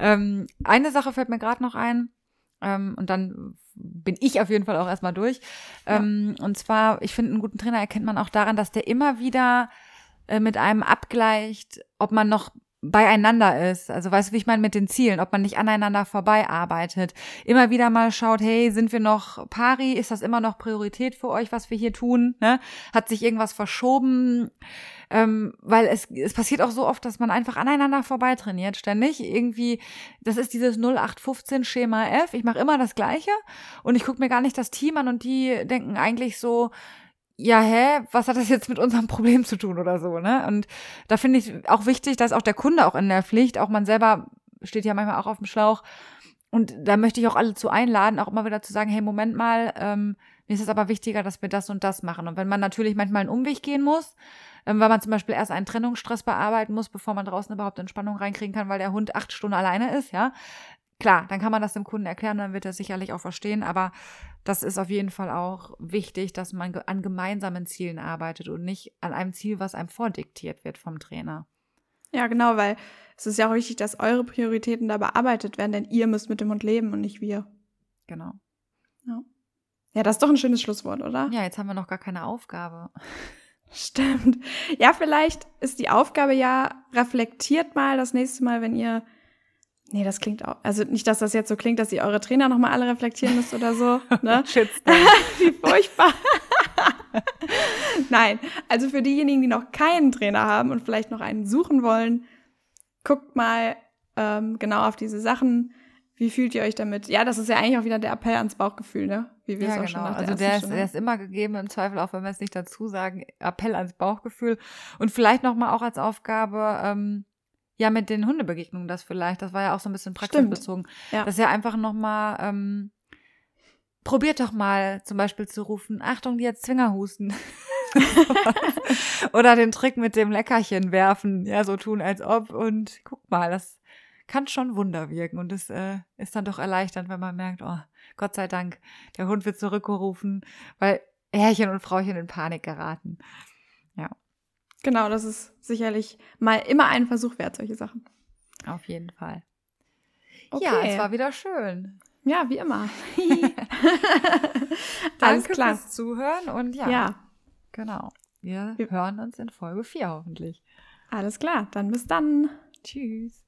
ähm, eine Sache fällt mir gerade noch ein. Ähm, und dann bin ich auf jeden Fall auch erstmal durch. Ja. Ähm, und zwar, ich finde, einen guten Trainer erkennt man auch daran, dass der immer wieder äh, mit einem abgleicht, ob man noch beieinander ist. Also weißt du, wie ich meine mit den Zielen, ob man nicht aneinander vorbei arbeitet. Immer wieder mal schaut, hey, sind wir noch pari? Ist das immer noch Priorität für euch, was wir hier tun? Ne? Hat sich irgendwas verschoben? Ähm, weil es, es passiert auch so oft, dass man einfach aneinander vorbei trainiert, ständig. Irgendwie, das ist dieses 0815 Schema F. Ich mache immer das Gleiche und ich gucke mir gar nicht das Team an und die denken eigentlich so, ja, hä, was hat das jetzt mit unserem Problem zu tun oder so, ne? Und da finde ich auch wichtig, dass auch der Kunde auch in der Pflicht, auch man selber steht ja manchmal auch auf dem Schlauch. Und da möchte ich auch alle zu einladen, auch immer wieder zu sagen, hey, Moment mal, ähm, mir ist es aber wichtiger, dass wir das und das machen. Und wenn man natürlich manchmal einen Umweg gehen muss, ähm, weil man zum Beispiel erst einen Trennungsstress bearbeiten muss, bevor man draußen überhaupt Entspannung reinkriegen kann, weil der Hund acht Stunden alleine ist, ja, Klar, dann kann man das dem Kunden erklären, dann wird er sicherlich auch verstehen, aber das ist auf jeden Fall auch wichtig, dass man an gemeinsamen Zielen arbeitet und nicht an einem Ziel, was einem vordiktiert wird vom Trainer. Ja, genau, weil es ist ja auch wichtig, dass eure Prioritäten da bearbeitet werden, denn ihr müsst mit dem Hund leben und nicht wir. Genau. Ja. Ja, das ist doch ein schönes Schlusswort, oder? Ja, jetzt haben wir noch gar keine Aufgabe. (laughs) Stimmt. Ja, vielleicht ist die Aufgabe ja, reflektiert mal das nächste Mal, wenn ihr Nee, das klingt auch. Also nicht, dass das jetzt so klingt, dass ihr eure Trainer nochmal alle reflektieren müsst oder so. (laughs) Ne? (laughs) Wie furchtbar. (laughs) Nein, also für diejenigen, die noch keinen Trainer haben und vielleicht noch einen suchen wollen, guckt mal ähm, genau auf diese Sachen. Wie fühlt ihr euch damit? Ja, das ist ja eigentlich auch wieder der Appell ans Bauchgefühl, ne? Wie wir ja, es auch genau. schon nach der Also der ist, der ist immer gegeben, im Zweifel auch, wenn wir es nicht dazu sagen, Appell ans Bauchgefühl. Und vielleicht nochmal auch als Aufgabe, ähm, ja, mit den Hundebegegnungen das vielleicht. Das war ja auch so ein bisschen praxisbezogen. Ja. Das ist ja einfach nochmal, ähm, probiert doch mal zum Beispiel zu rufen, Achtung, die jetzt Zwingerhusten. (laughs) Oder den Trick mit dem Leckerchen werfen, ja, so tun als ob und guck mal, das kann schon Wunder wirken und es äh, ist dann doch erleichternd, wenn man merkt, oh, Gott sei Dank, der Hund wird zurückgerufen, weil Herrchen und Frauchen in Panik geraten. Genau, das ist sicherlich mal immer ein Versuch wert, solche Sachen. Auf jeden Fall. Okay. Ja, es war wieder schön. Ja, wie immer. (laughs) (laughs) Danke klar. fürs Zuhören und ja, ja. genau. Wir, wir hören uns in Folge 4 hoffentlich. Alles klar, dann bis dann. Tschüss.